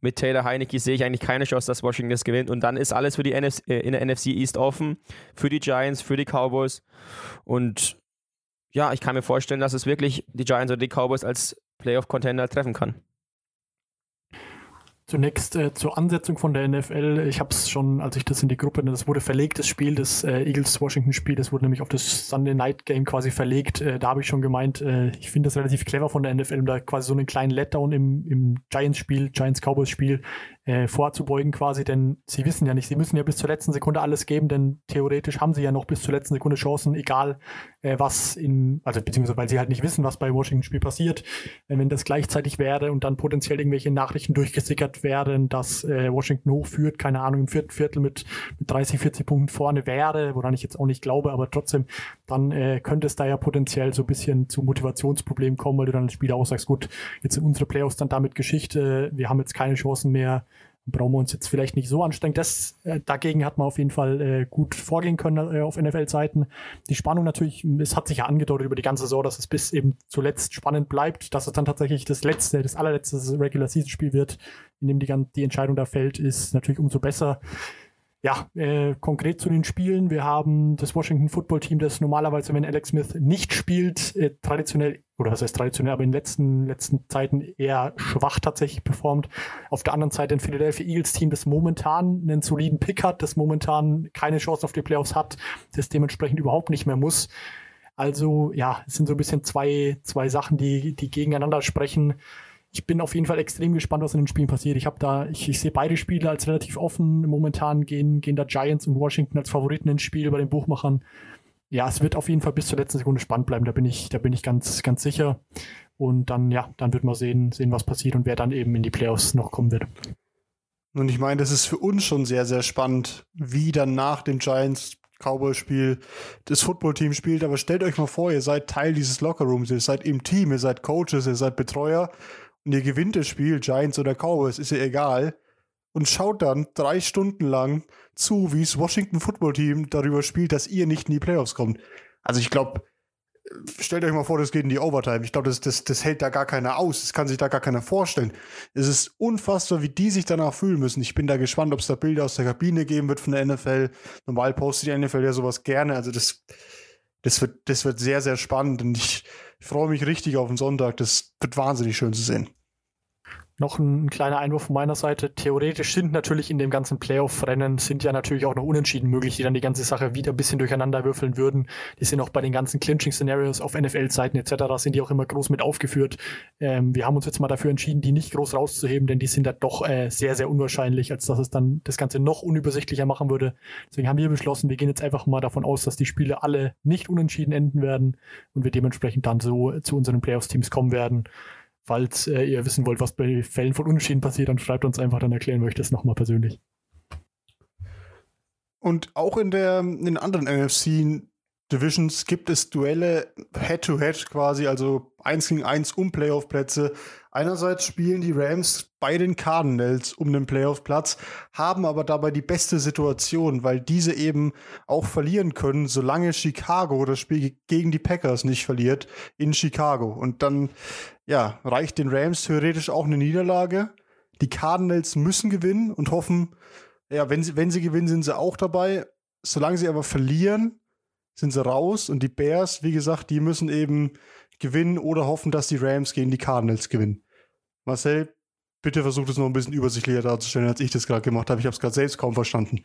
Mit Taylor Heinecke sehe ich eigentlich keine Chance, dass Washington das gewinnt. Und dann ist alles für die NFC, äh, in der NFC East offen. Für die Giants, für die Cowboys. Und ja, ich kann mir vorstellen, dass es wirklich die Giants oder die Cowboys als Playoff-Contender treffen kann. Zunächst äh, zur Ansetzung von der NFL. Ich habe es schon, als ich das in die Gruppe, das wurde verlegt, das Spiel, das äh, Eagles-Washington-Spiel, das wurde nämlich auf das Sunday Night Game quasi verlegt. Äh, da habe ich schon gemeint, äh, ich finde das relativ clever von der NFL, um da quasi so einen kleinen Letdown im, im Giants-Spiel, Giants-Cowboys-Spiel äh, vorzubeugen quasi, denn sie wissen ja nicht, sie müssen ja bis zur letzten Sekunde alles geben, denn theoretisch haben sie ja noch bis zur letzten Sekunde Chancen, egal äh, was in, also beziehungsweise weil sie halt nicht wissen, was bei Washington-Spiel passiert. Äh, wenn das gleichzeitig wäre und dann potenziell irgendwelche Nachrichten durchgesickert wären, dass äh, Washington hochführt, keine Ahnung, im vierten Viertel mit, mit 30, 40 Punkten vorne wäre, woran ich jetzt auch nicht glaube, aber trotzdem, dann äh, könnte es da ja potenziell so ein bisschen zu Motivationsproblemen kommen, weil du dann als Spieler auch sagst, gut, jetzt sind unsere Playoffs dann damit Geschichte, wir haben jetzt keine Chancen mehr, brauchen wir uns jetzt vielleicht nicht so anstrengen. Das, äh, dagegen hat man auf jeden Fall äh, gut vorgehen können äh, auf NFL-Seiten. Die Spannung natürlich, es hat sich ja angedeutet über die ganze Saison, dass es bis eben zuletzt spannend bleibt, dass es dann tatsächlich das letzte, das allerletzte Regular-Season-Spiel wird, in dem die, die Entscheidung da fällt, ist natürlich umso besser. Ja, äh, konkret zu den Spielen. Wir haben das Washington Football Team, das normalerweise, wenn Alex Smith nicht spielt, äh, traditionell, oder was heißt traditionell, aber in den letzten, letzten Zeiten eher schwach tatsächlich performt. Auf der anderen Seite ein Philadelphia Eagles Team, das momentan einen soliden Pick hat, das momentan keine Chance auf die Playoffs hat, das dementsprechend überhaupt nicht mehr muss. Also ja, es sind so ein bisschen zwei, zwei Sachen, die, die gegeneinander sprechen ich bin auf jeden Fall extrem gespannt, was in den Spielen passiert. Ich habe da, ich, ich sehe beide Spiele als relativ offen. Momentan gehen, gehen da Giants und Washington als Favoriten ins Spiel bei den Buchmachern. Ja, es wird auf jeden Fall bis zur letzten Sekunde spannend bleiben. Da bin ich, da bin ich ganz, ganz sicher. Und dann, ja, dann wird man sehen, sehen, was passiert und wer dann eben in die Playoffs noch kommen wird. Und ich meine, das ist für uns schon sehr, sehr spannend, wie dann nach dem Giants Cowboy-Spiel das Footballteam spielt. Aber stellt euch mal vor, ihr seid Teil dieses Lockerrooms, ihr seid im Team, ihr seid Coaches, ihr seid Betreuer und ihr gewinnt das Spiel, Giants oder Cowboys, ist ja egal, und schaut dann drei Stunden lang zu, wie das Washington Football Team darüber spielt, dass ihr nicht in die Playoffs kommt. Also ich glaube, stellt euch mal vor, das geht in die Overtime. Ich glaube, das, das, das hält da gar keiner aus. Das kann sich da gar keiner vorstellen. Es ist unfassbar, wie die sich danach fühlen müssen. Ich bin da gespannt, ob es da Bilder aus der Kabine geben wird von der NFL. Normal postet die NFL ja sowas gerne. Also das, das wird, das wird sehr, sehr spannend. Und ich, ich freue mich richtig auf den Sonntag. Das wird wahnsinnig schön zu sehen. Noch ein kleiner Einwurf von meiner Seite. Theoretisch sind natürlich in dem ganzen Playoff-Rennen sind ja natürlich auch noch Unentschieden möglich, die dann die ganze Sache wieder ein bisschen durcheinander würfeln würden. Die sind auch bei den ganzen Clinching-Szenarios auf NFL-Seiten etc. sind die auch immer groß mit aufgeführt. Ähm, wir haben uns jetzt mal dafür entschieden, die nicht groß rauszuheben, denn die sind da doch äh, sehr, sehr unwahrscheinlich, als dass es dann das Ganze noch unübersichtlicher machen würde. Deswegen haben wir beschlossen, wir gehen jetzt einfach mal davon aus, dass die Spiele alle nicht unentschieden enden werden und wir dementsprechend dann so zu unseren Playoffs-Teams kommen werden. Falls äh, ihr wissen wollt, was bei Fällen von Unentschieden passiert, dann schreibt uns einfach, dann erklären wir euch das nochmal persönlich. Und auch in der in anderen NFC Divisions gibt es Duelle Head-to-Head -head quasi, also eins gegen eins um Playoff-Plätze. Einerseits spielen die Rams bei den Cardinals um den Playoff-Platz, haben aber dabei die beste Situation, weil diese eben auch verlieren können, solange Chicago das Spiel gegen die Packers nicht verliert in Chicago. Und dann, ja, reicht den Rams theoretisch auch eine Niederlage. Die Cardinals müssen gewinnen und hoffen, ja, wenn sie, wenn sie gewinnen, sind sie auch dabei. Solange sie aber verlieren, sind sie raus. Und die Bears, wie gesagt, die müssen eben gewinnen oder hoffen, dass die Rams gegen die Cardinals gewinnen. Marcel, bitte versucht es noch ein bisschen übersichtlicher darzustellen, als ich das gerade gemacht habe. Ich habe es gerade selbst kaum verstanden.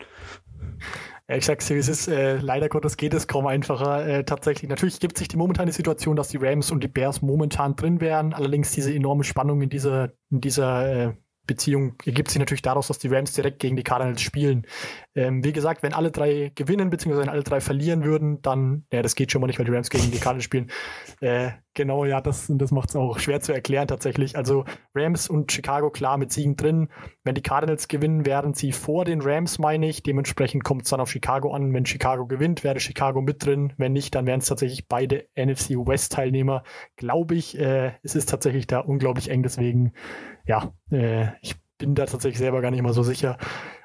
Ich sag's dir, es ist äh, leider Gottes geht es kaum einfacher. Äh, tatsächlich, natürlich gibt sich die momentane Situation, dass die Rams und die Bears momentan drin wären. Allerdings diese enorme Spannung in dieser, in dieser äh, Beziehung ergibt sich natürlich daraus, dass die Rams direkt gegen die Cardinals spielen. Ähm, wie gesagt, wenn alle drei gewinnen, beziehungsweise wenn alle drei verlieren würden, dann, ja, das geht schon mal nicht, weil die Rams gegen die Cardinals spielen. Äh, genau, ja, das, das macht es auch schwer zu erklären tatsächlich. Also Rams und Chicago klar mit Siegen drin. Wenn die Cardinals gewinnen, wären sie vor den Rams, meine ich. Dementsprechend kommt es dann auf Chicago an. Wenn Chicago gewinnt, wäre Chicago mit drin. Wenn nicht, dann wären es tatsächlich beide NFC West Teilnehmer. Glaube ich, äh, es ist tatsächlich da unglaublich eng, deswegen ja, äh, ich bin da tatsächlich selber gar nicht mal so sicher.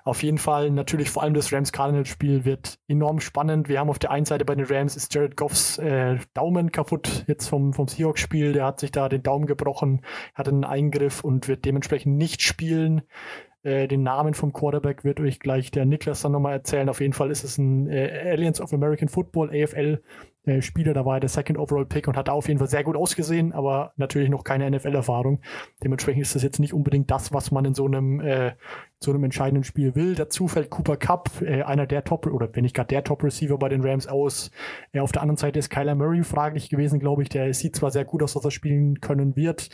Auf jeden Fall natürlich vor allem das Rams-Cardinals-Spiel wird enorm spannend. Wir haben auf der einen Seite bei den Rams ist Jared Goffs äh, Daumen kaputt jetzt vom, vom Seahawks-Spiel. Der hat sich da den Daumen gebrochen, hat einen Eingriff und wird dementsprechend nicht spielen. Äh, den Namen vom Quarterback wird euch gleich der Niklas dann nochmal erzählen. Auf jeden Fall ist es ein äh, Alliance of American Football, AFL, äh, Spieler. Da war er der Second Overall Pick und hat da auf jeden Fall sehr gut ausgesehen, aber natürlich noch keine NFL-Erfahrung. Dementsprechend ist das jetzt nicht unbedingt das, was man in so einem, äh, so einem entscheidenden Spiel will. Dazu fällt Cooper Cup, äh, einer der Top, oder wenn nicht gerade der Top-Receiver bei den Rams aus. Äh, auf der anderen Seite ist Kyler Murray fraglich gewesen, glaube ich. Der sieht zwar sehr gut aus, dass er spielen können wird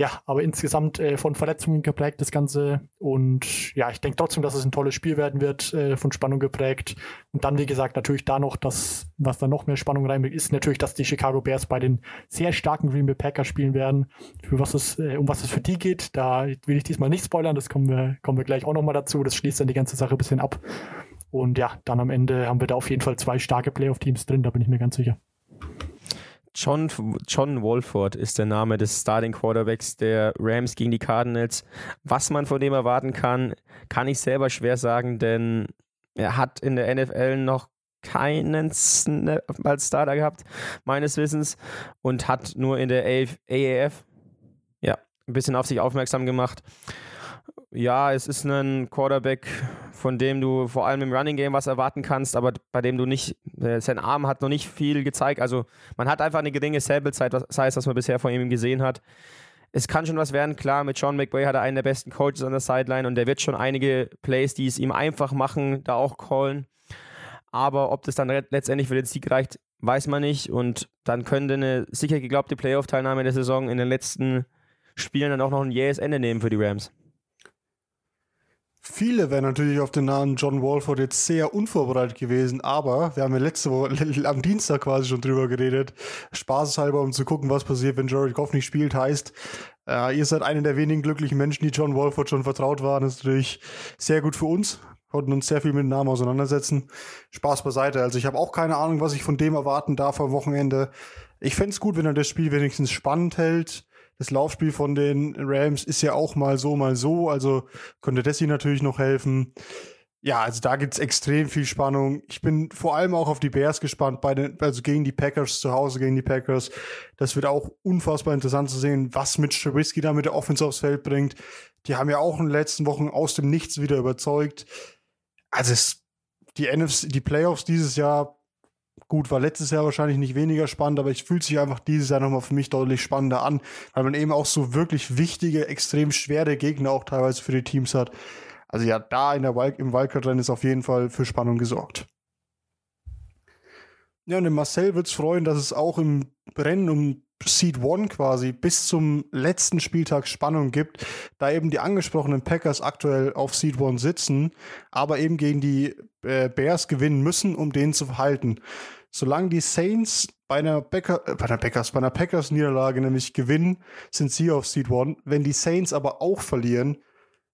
ja, aber insgesamt äh, von Verletzungen geprägt das Ganze. Und ja, ich denke trotzdem, dass es ein tolles Spiel werden wird, äh, von Spannung geprägt. Und dann, wie gesagt, natürlich da noch das, was da noch mehr Spannung reinbringt, ist natürlich, dass die Chicago Bears bei den sehr starken Green Bay Packers spielen werden. Für was es, äh, um was es für die geht, da will ich diesmal nicht spoilern, das kommen wir, kommen wir gleich auch nochmal dazu. Das schließt dann die ganze Sache ein bisschen ab. Und ja, dann am Ende haben wir da auf jeden Fall zwei starke Playoff-Teams drin, da bin ich mir ganz sicher. John, John Wolford ist der Name des Starting Quarterbacks der Rams gegen die Cardinals. Was man von dem erwarten kann, kann ich selber schwer sagen, denn er hat in der NFL noch keinen Snap als Starter gehabt, meines Wissens, und hat nur in der AAF ja, ein bisschen auf sich aufmerksam gemacht. Ja, es ist ein Quarterback, von dem du vor allem im Running Game was erwarten kannst, aber bei dem du nicht, äh, sein Arm hat noch nicht viel gezeigt. Also man hat einfach eine geringe was heißt, was man bisher von ihm gesehen hat. Es kann schon was werden, klar, mit Sean McVay hat er einen der besten Coaches an der Sideline und der wird schon einige Plays, die es ihm einfach machen, da auch callen. Aber ob das dann letztendlich für den Sieg reicht, weiß man nicht. Und dann könnte eine sicher geglaubte Playoff-Teilnahme der Saison in den letzten Spielen dann auch noch ein jähes Ende nehmen für die Rams. Viele wären natürlich auf den Namen John Walford jetzt sehr unvorbereitet gewesen, aber wir haben ja letzte Woche am Dienstag quasi schon drüber geredet. Spaßeshalber, um zu gucken, was passiert, wenn Jared Goff nicht spielt, heißt, äh, ihr seid einer der wenigen glücklichen Menschen, die John Walford schon vertraut waren. Das ist natürlich sehr gut für uns. Konnten uns sehr viel mit dem Namen auseinandersetzen. Spaß beiseite. Also ich habe auch keine Ahnung, was ich von dem erwarten darf am Wochenende. Ich fände es gut, wenn er das Spiel wenigstens spannend hält das Laufspiel von den Rams ist ja auch mal so, mal so. Also könnte ihnen natürlich noch helfen. Ja, also da gibt es extrem viel Spannung. Ich bin vor allem auch auf die Bears gespannt, bei den, also gegen die Packers, zu Hause gegen die Packers. Das wird auch unfassbar interessant zu sehen, was mit Trubisky da mit der Offense aufs Feld bringt. Die haben ja auch in den letzten Wochen aus dem Nichts wieder überzeugt. Also es, die NFC, die Playoffs dieses Jahr Gut, war letztes Jahr wahrscheinlich nicht weniger spannend, aber ich fühlt sich einfach dieses Jahr nochmal für mich deutlich spannender an, weil man eben auch so wirklich wichtige, extrem schwere Gegner auch teilweise für die Teams hat. Also ja, da in der Wild im Wildcard-Rennen ist auf jeden Fall für Spannung gesorgt. Ja, und den Marcel wird es freuen, dass es auch im Rennen um Seed One quasi bis zum letzten Spieltag Spannung gibt, da eben die angesprochenen Packers aktuell auf Seed One sitzen, aber eben gegen die äh, Bears gewinnen müssen, um den zu verhalten. Solange die Saints bei einer, Becker, äh, bei einer Packers, bei einer Packers Niederlage nämlich gewinnen, sind sie auf Seed One. Wenn die Saints aber auch verlieren,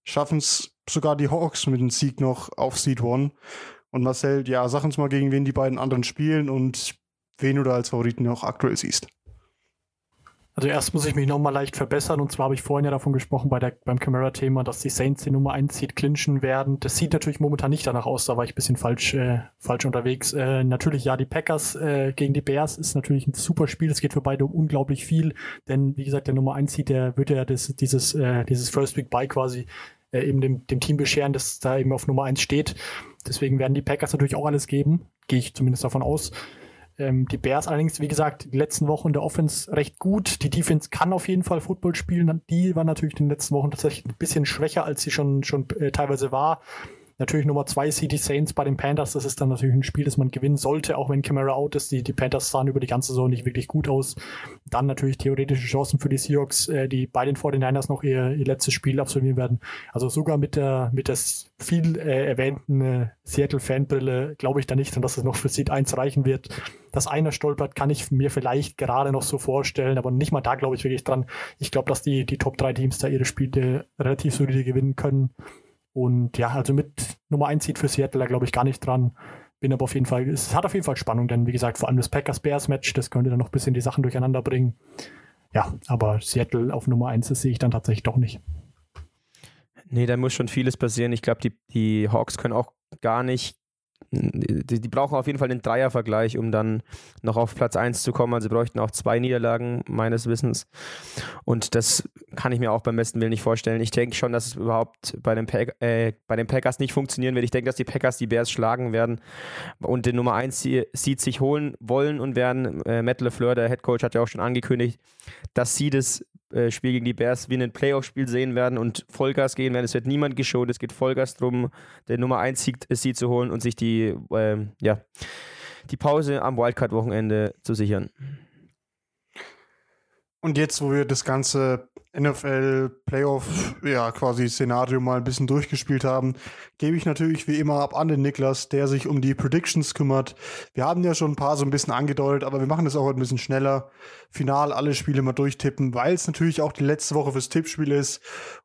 schaffen es sogar die Hawks mit dem Sieg noch auf Seed One. Und Marcel, ja, sag uns mal, gegen wen die beiden anderen spielen und wen du da als Favoriten auch aktuell siehst. Also erst muss ich mich nochmal leicht verbessern und zwar habe ich vorhin ja davon gesprochen bei der, beim Camera-Thema, dass die Saints die Nummer 1 Seed clinchen werden. Das sieht natürlich momentan nicht danach aus, da war ich ein bisschen falsch, äh, falsch unterwegs. Äh, natürlich ja, die Packers äh, gegen die Bears ist natürlich ein super Spiel, es geht für beide um unglaublich viel, denn wie gesagt, der Nummer 1 Seed, der wird ja das, dieses, äh, dieses First Week Bye quasi äh, eben dem, dem Team bescheren, das da eben auf Nummer 1 steht. Deswegen werden die Packers natürlich auch alles geben, gehe ich zumindest davon aus. Ähm, die Bears allerdings, wie gesagt, die letzten Wochen der Offense recht gut. Die Defense kann auf jeden Fall Football spielen. Die war natürlich in den letzten Wochen tatsächlich ein bisschen schwächer, als sie schon, schon äh, teilweise war. Natürlich Nummer zwei City Saints bei den Panthers. Das ist dann natürlich ein Spiel, das man gewinnen sollte, auch wenn Camera out ist. Die, die Panthers sahen über die ganze Saison nicht wirklich gut aus. Dann natürlich theoretische Chancen für die Seahawks, äh, die bei den 49ers noch ihr, ihr letztes Spiel absolvieren werden. Also sogar mit der, mit der viel äh, erwähnten äh, Seattle-Fanbrille glaube ich da nicht, dass es noch für Seed 1 reichen wird. Dass einer stolpert, kann ich mir vielleicht gerade noch so vorstellen, aber nicht mal da glaube ich wirklich dran. Ich glaube, dass die, die Top 3 Teams da ihre Spiele relativ solide gewinnen können. Und ja, also mit Nummer 1 Seed für Seattle, da glaube ich gar nicht dran. Bin aber auf jeden Fall, es hat auf jeden Fall Spannung, denn wie gesagt, vor allem das Packers-Bears-Match, das könnte dann noch ein bisschen die Sachen durcheinander bringen. Ja, aber Seattle auf Nummer 1, das sehe ich dann tatsächlich doch nicht. Nee, da muss schon vieles passieren. Ich glaube, die, die Hawks können auch gar nicht die, die, brauchen auf jeden Fall den Dreiervergleich, um dann noch auf Platz 1 zu kommen. Also bräuchten auch zwei Niederlagen, meines Wissens. Und das kann ich mir auch beim besten Willen nicht vorstellen. Ich denke schon, dass es überhaupt bei den, Pack, äh, bei den Packers nicht funktionieren wird. Ich denke, dass die Packers die Bears schlagen werden und den Nummer 1 Seed sich holen wollen und werden. Äh, Matt LeFleur, der Head Coach, hat ja auch schon angekündigt, dass sie das äh, Spiel gegen die Bears wie ein Playoff-Spiel sehen werden und Vollgas gehen werden. Es wird niemand geschont. Es geht Vollgas darum, den Nummer 1 Sieg, Sieg zu holen und sich die, äh, ja, die Pause am Wildcard-Wochenende zu sichern. Und jetzt, wo wir das ganze NFL Playoff, ja, quasi Szenario mal ein bisschen durchgespielt haben, gebe ich natürlich wie immer ab an den Niklas, der sich um die Predictions kümmert. Wir haben ja schon ein paar so ein bisschen angedeutet, aber wir machen das auch ein bisschen schneller. Final alle Spiele mal durchtippen, weil es natürlich auch die letzte Woche fürs Tippspiel ist.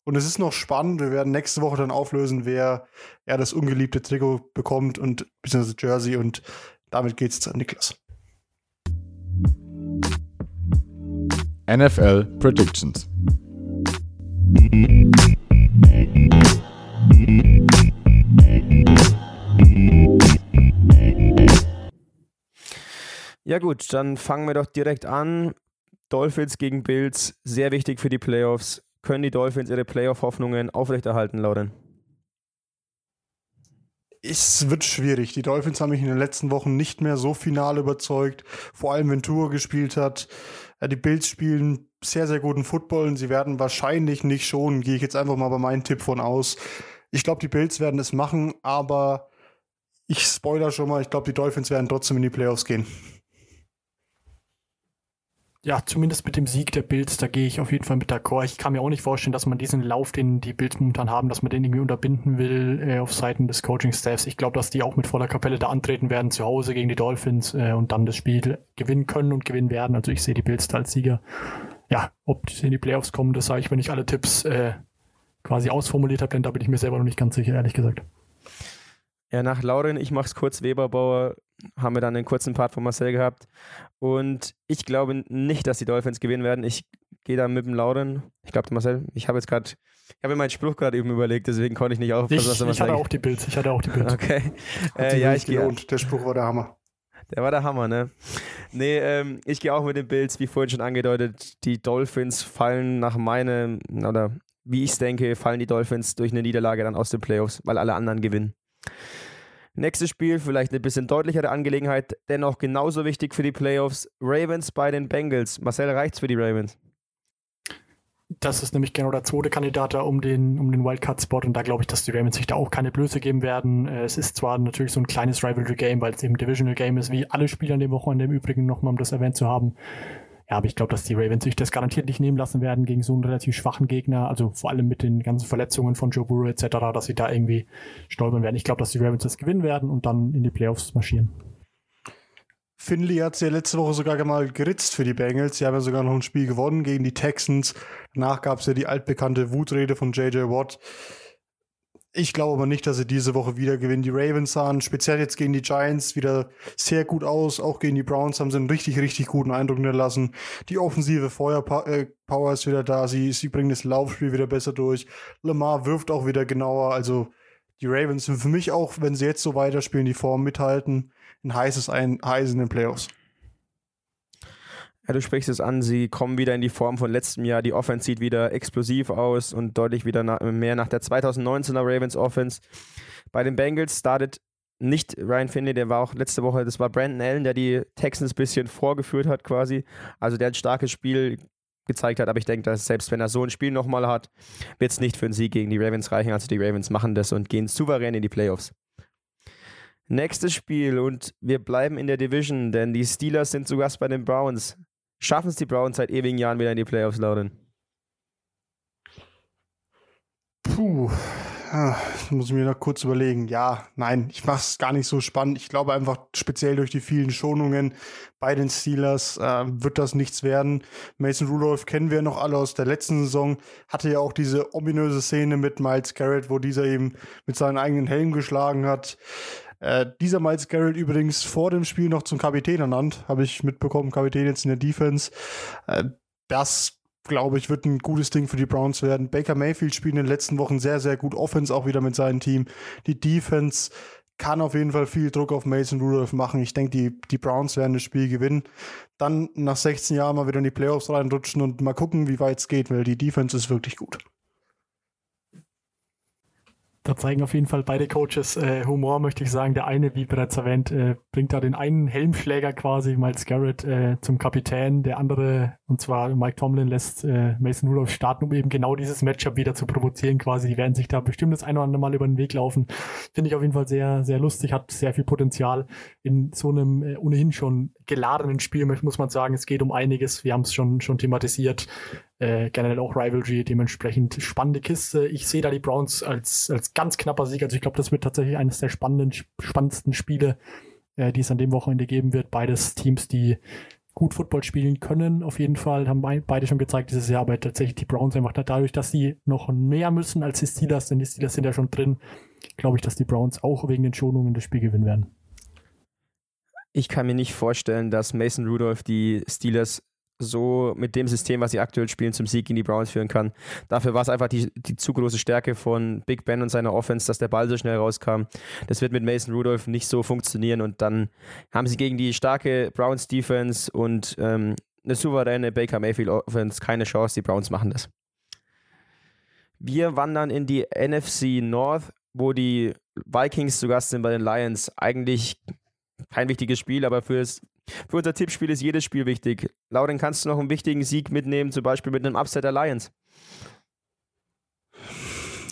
Und es ist noch spannend. Wir werden nächste Woche dann auflösen, wer ja das ungeliebte Trikot bekommt und beziehungsweise Jersey. Und damit geht's an Niklas. NFL Predictions. Ja gut, dann fangen wir doch direkt an. Dolphins gegen Bills, sehr wichtig für die Playoffs. Können die Dolphins ihre Playoff-Hoffnungen aufrechterhalten, Lauren? Es wird schwierig. Die Dolphins haben mich in den letzten Wochen nicht mehr so final überzeugt. Vor allem, wenn Tour gespielt hat. Die Bills spielen sehr, sehr guten Football und sie werden wahrscheinlich nicht schon, gehe ich jetzt einfach mal bei meinem Tipp von aus. Ich glaube, die Bills werden es machen, aber ich spoiler schon mal, ich glaube, die Dolphins werden trotzdem in die Playoffs gehen. Ja, zumindest mit dem Sieg der Bills, da gehe ich auf jeden Fall mit d'accord. Ich kann mir auch nicht vorstellen, dass man diesen Lauf, den die Bills momentan haben, dass man den irgendwie unterbinden will äh, auf Seiten des Coaching-Staffs. Ich glaube, dass die auch mit voller Kapelle da antreten werden, zu Hause gegen die Dolphins äh, und dann das Spiel gewinnen können und gewinnen werden. Also ich sehe die Bills da als Sieger ja, ob sie in die Playoffs kommen, das sage ich, wenn ich alle Tipps äh, quasi ausformuliert habe, denn da bin ich mir selber noch nicht ganz sicher, ehrlich gesagt. Ja, nach Lauren, ich mach's kurz, Weberbauer, haben wir dann einen kurzen Part von Marcel gehabt. Und ich glaube nicht, dass die Dolphins gewinnen werden. Ich gehe da mit dem Lauren. Ich glaube, Marcel, ich habe jetzt gerade, ich habe meinen Spruch gerade eben überlegt, deswegen konnte ich nicht aufpassen, ich, was er Ich hatte auch die Bilds, ich hatte auch die Bilds. Okay. Äh, ja, ich gehe. Der Spruch war der Hammer. Der war der Hammer, ne? Nee, ähm, ich gehe auch mit den Bills, wie vorhin schon angedeutet. Die Dolphins fallen nach meinem, oder wie ich es denke, fallen die Dolphins durch eine Niederlage dann aus den Playoffs, weil alle anderen gewinnen. Nächstes Spiel, vielleicht eine bisschen deutlichere Angelegenheit, dennoch genauso wichtig für die Playoffs. Ravens bei den Bengals. Marcel, reicht's für die Ravens? Das ist nämlich genau der zweite Kandidat da um den, um den Wildcard-Spot und da glaube ich, dass die Ravens sich da auch keine Blöße geben werden. Äh, es ist zwar natürlich so ein kleines Rivalry-Game, weil es eben Divisional-Game ist, wie alle Spieler an dem Wochenende im Übrigen nochmal, um das erwähnt zu haben. Ja, aber ich glaube, dass die Ravens sich das garantiert nicht nehmen lassen werden gegen so einen relativ schwachen Gegner, also vor allem mit den ganzen Verletzungen von Joe Burrow etc., dass sie da irgendwie stolpern werden. Ich glaube, dass die Ravens das gewinnen werden und dann in die Playoffs marschieren. Finley hat sie ja letzte Woche sogar mal geritzt für die Bengals. Sie haben ja sogar noch ein Spiel gewonnen gegen die Texans. Danach gab es ja die altbekannte Wutrede von JJ Watt. Ich glaube aber nicht, dass sie diese Woche wieder gewinnen. Die Ravens sahen speziell jetzt gegen die Giants wieder sehr gut aus. Auch gegen die Browns haben sie einen richtig, richtig guten Eindruck hinterlassen. Die offensive Feuerpower äh, ist wieder da. Sie, sie bringen das Laufspiel wieder besser durch. Lamar wirft auch wieder genauer. Also die Ravens sind für mich auch, wenn sie jetzt so weiterspielen, die Form mithalten, ein heißes ein Eisen in den Playoffs. Ja, du sprichst es an, sie kommen wieder in die Form von letztem Jahr. Die Offense sieht wieder explosiv aus und deutlich wieder nach, mehr nach der 2019er Ravens Offense. Bei den Bengals startet nicht Ryan Finley, der war auch letzte Woche, das war Brandon Allen, der die Texans ein bisschen vorgeführt hat quasi. Also der ein starkes Spiel gezeigt hat, aber ich denke, dass selbst wenn er so ein Spiel nochmal hat, wird es nicht für einen Sieg gegen die Ravens reichen. Also die Ravens machen das und gehen souverän in die Playoffs. Nächstes Spiel und wir bleiben in der Division, denn die Steelers sind zu Gast bei den Browns. Schaffen es die Browns seit ewigen Jahren wieder in die Playoffs, Lauren? Puh, das muss ich mir noch kurz überlegen. Ja, nein, ich mache es gar nicht so spannend. Ich glaube einfach, speziell durch die vielen Schonungen bei den Steelers äh, wird das nichts werden. Mason Rudolph kennen wir noch alle aus der letzten Saison. Hatte ja auch diese ominöse Szene mit Miles Garrett, wo dieser eben mit seinem eigenen Helm geschlagen hat. Äh, dieser Miles Garrett übrigens vor dem Spiel noch zum Kapitän ernannt, habe ich mitbekommen, Kapitän jetzt in der Defense. Äh, das glaube ich, wird ein gutes Ding für die Browns werden. Baker Mayfield spielt in den letzten Wochen sehr, sehr gut Offense, auch wieder mit seinem Team. Die Defense kann auf jeden Fall viel Druck auf Mason Rudolph machen. Ich denke, die, die Browns werden das Spiel gewinnen. Dann nach 16 Jahren mal wieder in die Playoffs reinrutschen und mal gucken, wie weit es geht, weil die Defense ist wirklich gut. Da zeigen auf jeden Fall beide Coaches äh, Humor, möchte ich sagen. Der eine, wie bereits erwähnt, äh, bringt da den einen Helmschläger quasi, Miles Garrett, äh, zum Kapitän. Der andere, und zwar Mike Tomlin, lässt äh, Mason Rudolph starten, um eben genau dieses Matchup wieder zu provozieren quasi. Die werden sich da bestimmt das eine oder andere Mal über den Weg laufen. Finde ich auf jeden Fall sehr, sehr lustig, hat sehr viel Potenzial in so einem äh, ohnehin schon geladenen Spiel, muss man sagen. Es geht um einiges. Wir haben es schon, schon thematisiert äh, generell auch Rivalry, dementsprechend spannende Kiste. Ich sehe da die Browns als, als ganz knapper Sieg. Also ich glaube, das wird tatsächlich eines der spannenden, spannendsten Spiele, äh, die es an dem Wochenende geben wird. Beides Teams, die gut Football spielen können, auf jeden Fall, haben beide schon gezeigt dieses Jahr, aber tatsächlich die Browns einfach dadurch, dass sie noch mehr müssen als die Steelers, denn die Steelers sind ja schon drin, glaube ich, dass die Browns auch wegen den Schonungen das Spiel gewinnen werden. Ich kann mir nicht vorstellen, dass Mason Rudolph die Steelers so mit dem System, was sie aktuell spielen, zum Sieg in die Browns führen kann. Dafür war es einfach die, die zu große Stärke von Big Ben und seiner Offense, dass der Ball so schnell rauskam. Das wird mit Mason Rudolph nicht so funktionieren und dann haben sie gegen die starke Browns Defense und ähm, eine souveräne Baker Mayfield Offense keine Chance. Die Browns machen das. Wir wandern in die NFC North, wo die Vikings zu Gast sind bei den Lions. Eigentlich kein wichtiges Spiel, aber fürs für unser Tippspiel ist jedes Spiel wichtig. Lauren, kannst du noch einen wichtigen Sieg mitnehmen, zum Beispiel mit einem Upset der Lions?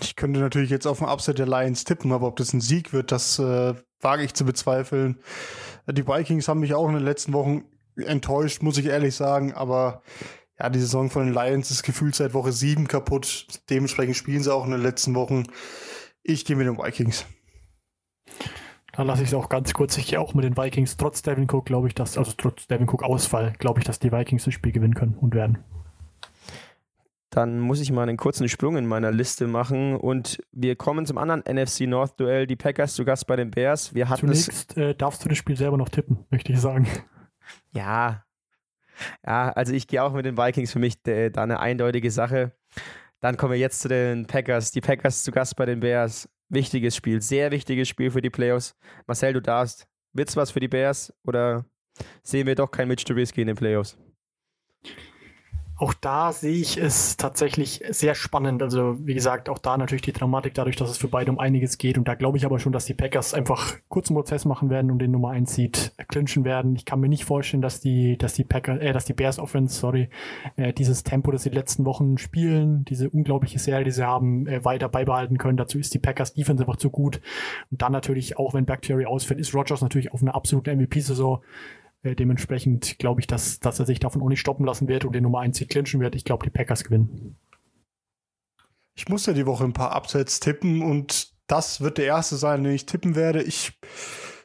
Ich könnte natürlich jetzt auf einen Upset der Lions tippen, aber ob das ein Sieg wird, das äh, wage ich zu bezweifeln. Die Vikings haben mich auch in den letzten Wochen enttäuscht, muss ich ehrlich sagen, aber ja, die Saison von den Lions ist gefühlt seit Woche 7 kaputt. Dementsprechend spielen sie auch in den letzten Wochen. Ich gehe mit den Vikings. Da lasse ich es auch ganz kurz. Ich gehe auch mit den Vikings. Trotz Devin Cook glaube ich, dass, also trotz Devin Cook Ausfall, glaube ich, dass die Vikings das Spiel gewinnen können und werden. Dann muss ich mal einen kurzen Sprung in meiner Liste machen und wir kommen zum anderen NFC North Duell. Die Packers zu Gast bei den Bears. Wir hatten Zunächst äh, darfst du das Spiel selber noch tippen, möchte ich sagen. Ja. Ja, also ich gehe auch mit den Vikings für mich äh, da eine eindeutige Sache. Dann kommen wir jetzt zu den Packers. Die Packers zu Gast bei den Bears wichtiges Spiel, sehr wichtiges Spiel für die Playoffs. Marcel, du darfst. Wird's was für die Bears oder sehen wir doch kein Mitch Trubisky in den Playoffs? Auch da sehe ich es tatsächlich sehr spannend. Also, wie gesagt, auch da natürlich die Dramatik dadurch, dass es für beide um einiges geht. Und da glaube ich aber schon, dass die Packers einfach kurzen Prozess machen werden und den Nummer 1 Seed clinchen werden. Ich kann mir nicht vorstellen, dass die, dass die Packers, äh, dass die Bears Offense, sorry, äh, dieses Tempo, das sie die letzten Wochen spielen, diese unglaubliche Serie, die sie haben, äh, weiter beibehalten können. Dazu ist die Packers Defense einfach zu gut. Und dann natürlich, auch wenn Bacteria ausfällt, ist Rogers natürlich auf einer absoluten MVP-Saison. Äh, dementsprechend glaube ich, dass, dass er sich davon auch nicht stoppen lassen wird und den Nummer 1 Seed clinchen wird. Ich glaube, die Packers gewinnen. Ich muss ja die Woche ein paar Upsets tippen und das wird der erste sein, den ich tippen werde. Ich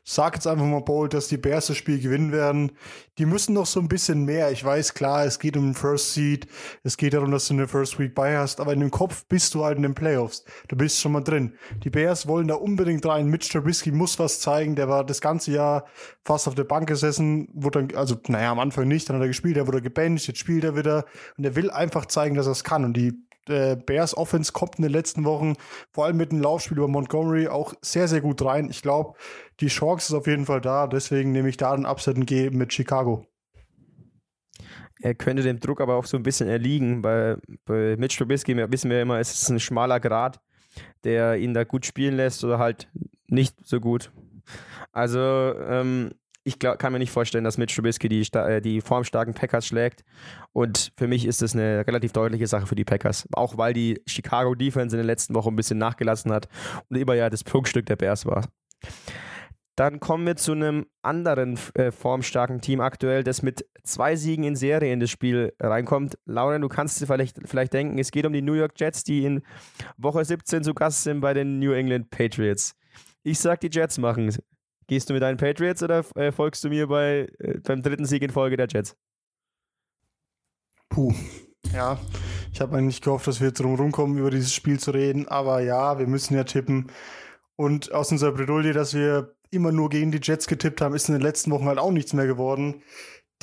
sag jetzt einfach mal bold, dass die Bears das Spiel gewinnen werden. Die müssen noch so ein bisschen mehr. Ich weiß, klar, es geht um den First Seed, es geht darum, dass du eine First Week bei hast, aber in dem Kopf bist du halt in den Playoffs. Du bist schon mal drin. Die Bears wollen da unbedingt rein. Mitch Trubisky muss was zeigen. Der war das ganze Jahr fast auf der Bank gesessen, wurde dann, also, naja, am Anfang nicht, dann hat er gespielt, er wurde gebencht, jetzt spielt er wieder und er will einfach zeigen, dass er es kann. Und die äh, Bears Offense kommt in den letzten Wochen, vor allem mit dem Laufspiel über Montgomery, auch sehr, sehr gut rein. Ich glaube, die Chance ist auf jeden Fall da. Deswegen nehme ich da den Upset und gehe mit Chicago. Er könnte dem Druck aber auch so ein bisschen erliegen. Bei, bei Mitch Trubisky wissen wir immer, es ist ein schmaler Grad, der ihn da gut spielen lässt oder halt nicht so gut. Also ähm, ich glaub, kann mir nicht vorstellen, dass Mitch Trubisky die, äh, die formstarken Packers schlägt. Und für mich ist das eine relativ deutliche Sache für die Packers. Auch weil die Chicago Defense in den letzten Wochen ein bisschen nachgelassen hat und immer ja das Prunkstück der Bears war. Dann kommen wir zu einem anderen äh, formstarken Team aktuell, das mit zwei Siegen in Serie in das Spiel reinkommt. Lauren, du kannst dir vielleicht, vielleicht denken, es geht um die New York Jets, die in Woche 17 zu Gast sind bei den New England Patriots. Ich sag, die Jets machen Gehst du mit deinen Patriots oder äh, folgst du mir bei, äh, beim dritten Sieg in Folge der Jets? Puh, ja. Ich habe eigentlich gehofft, dass wir drum rumkommen, über dieses Spiel zu reden. Aber ja, wir müssen ja tippen. Und aus unserer Bredouille, dass wir immer nur gegen die Jets getippt haben, ist in den letzten Wochen halt auch nichts mehr geworden.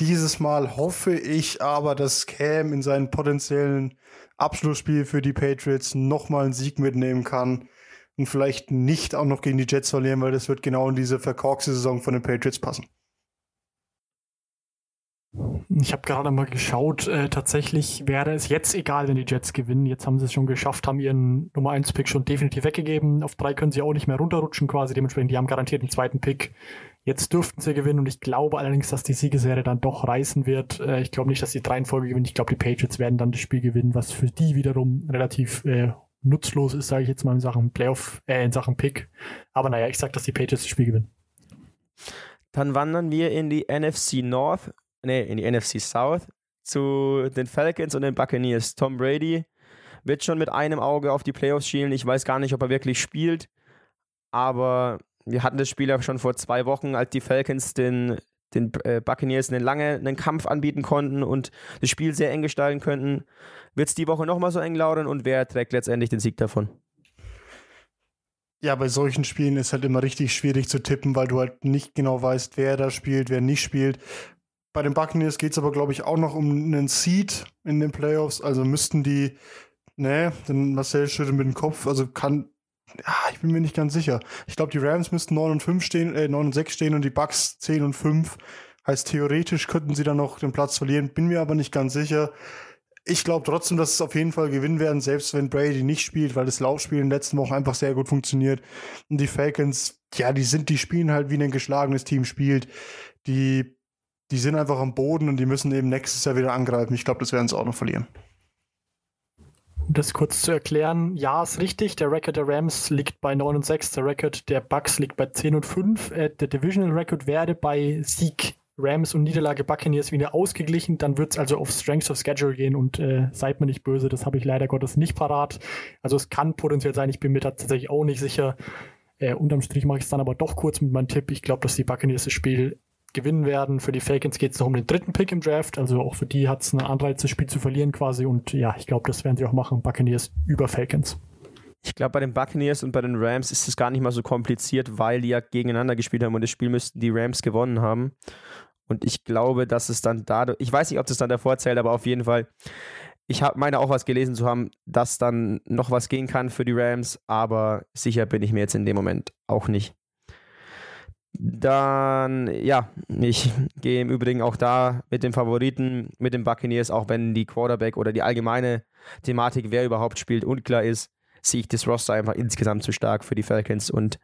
Dieses Mal hoffe ich aber, dass Cam in seinem potenziellen Abschlussspiel für die Patriots nochmal einen Sieg mitnehmen kann und vielleicht nicht auch noch gegen die Jets verlieren, weil das wird genau in diese verkorkste Saison von den Patriots passen. Ich habe gerade mal geschaut, äh, tatsächlich wäre es jetzt egal, wenn die Jets gewinnen. Jetzt haben sie es schon geschafft, haben ihren Nummer 1 Pick schon definitiv weggegeben. Auf drei können sie auch nicht mehr runterrutschen quasi. Dementsprechend, die haben garantiert einen zweiten Pick. Jetzt dürften sie gewinnen und ich glaube allerdings, dass die Siegesserie dann doch reißen wird. Äh, ich glaube nicht, dass die drei in Folge gewinnen. Ich glaube, die Patriots werden dann das Spiel gewinnen, was für die wiederum relativ äh, nutzlos ist, sage ich jetzt mal in Sachen Playoff, äh, in Sachen Pick. Aber naja, ich sage, dass die Patriots das Spiel gewinnen. Dann wandern wir in die NFC North, nee, in die NFC South zu den Falcons und den Buccaneers. Tom Brady wird schon mit einem Auge auf die Playoffs schielen. Ich weiß gar nicht, ob er wirklich spielt, aber wir hatten das Spiel ja schon vor zwei Wochen, als die Falcons den, den äh, Buccaneers einen lange einen Kampf anbieten konnten und das Spiel sehr eng gestalten könnten. Wird es die Woche nochmal so eng laudern und wer trägt letztendlich den Sieg davon? Ja, bei solchen Spielen ist halt immer richtig schwierig zu tippen, weil du halt nicht genau weißt, wer da spielt, wer nicht spielt. Bei den Buccaneers geht es aber, glaube ich, auch noch um einen Seed in den Playoffs. Also müssten die, ne, denn Marcel schüttelt mit dem Kopf, also kann, ich bin mir nicht ganz sicher. Ich glaube, die Rams müssten 9 und 5 stehen, äh, 9 und 6 stehen und die Bucks 10 und 5. Heißt, theoretisch könnten sie dann noch den Platz verlieren, bin mir aber nicht ganz sicher. Ich glaube trotzdem, dass es auf jeden Fall gewinnen werden, selbst wenn Brady nicht spielt, weil das Laufspiel in den letzten Wochen einfach sehr gut funktioniert. Und die Falcons, ja, die sind, die spielen halt wie ein geschlagenes Team spielt. Die, die sind einfach am Boden und die müssen eben nächstes Jahr wieder angreifen. Ich glaube, das werden sie auch noch verlieren. Um das kurz zu erklären, ja, ist richtig. Der Record der Rams liegt bei 9 und 6, der Record der Bucks liegt bei 10 und 5. Äh, der Divisional Record werde bei Sieg Rams und Niederlage Buccaneers wieder ausgeglichen. Dann wird es also auf Strength of Schedule gehen und äh, seid mir nicht böse, das habe ich leider Gottes nicht parat. Also es kann potenziell sein, ich bin mir tatsächlich auch nicht sicher. Äh, unterm Strich mache ich es dann aber doch kurz mit meinem Tipp. Ich glaube, dass die Buccaneers das Spiel gewinnen werden. Für die Falcons geht es noch um den dritten Pick im Draft. Also auch für die hat es einen Anreiz, das Spiel zu verlieren quasi. Und ja, ich glaube, das werden sie auch machen. Buccaneers über Falcons. Ich glaube, bei den Buccaneers und bei den Rams ist es gar nicht mal so kompliziert, weil die ja gegeneinander gespielt haben und das Spiel müssten die Rams gewonnen haben. Und ich glaube, dass es dann dadurch, ich weiß nicht, ob das dann davor zählt, aber auf jeden Fall, ich hab, meine auch was gelesen zu haben, dass dann noch was gehen kann für die Rams, aber sicher bin ich mir jetzt in dem Moment auch nicht. Dann, ja, ich gehe im Übrigen auch da mit den Favoriten, mit den Buccaneers, auch wenn die Quarterback oder die allgemeine Thematik, wer überhaupt spielt, unklar ist, sehe ich das Roster einfach insgesamt zu stark für die Falcons und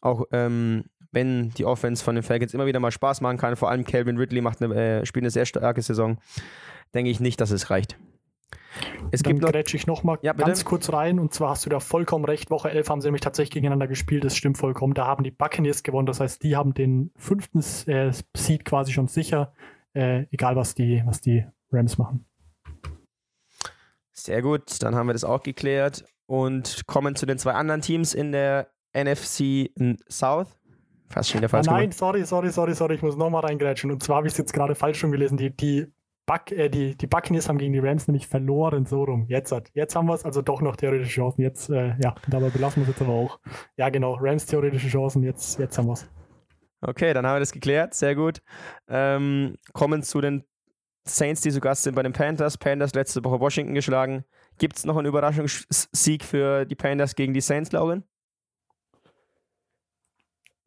auch ähm, wenn die Offense von den Falcons immer wieder mal Spaß machen kann, vor allem Calvin Ridley macht eine, äh, spielt eine sehr starke Saison, denke ich nicht, dass es reicht. Es Dann gibt grätsche ich nochmal ja, ganz kurz rein und zwar hast du da vollkommen recht. Woche 11 haben sie nämlich tatsächlich gegeneinander gespielt, das stimmt vollkommen. Da haben die Buccaneers gewonnen, das heißt, die haben den fünften äh, Seed quasi schon sicher, äh, egal was die, was die Rams machen. Sehr gut, dann haben wir das auch geklärt und kommen zu den zwei anderen Teams in der NFC South Fast schon wieder falsch Ah, nein, gemacht. sorry, sorry, sorry, sorry, ich muss nochmal reingrätschen. Und zwar habe ich es jetzt gerade falsch schon gelesen. Die, die, Buck, äh, die, die Buccaneers haben gegen die Rams nämlich verloren, so rum. Jetzt, hat, jetzt haben wir es, also doch noch theoretische Chancen. Jetzt, äh, ja, dabei belassen wir es jetzt aber auch. Ja, genau, Rams theoretische Chancen, jetzt, jetzt haben wir es. Okay, dann haben wir das geklärt. Sehr gut. Ähm, kommen zu den Saints, die zu Gast sind bei den Panthers. Panthers letzte Woche Washington geschlagen. Gibt es noch einen Überraschungssieg für die Panthers gegen die Saints, Lauren?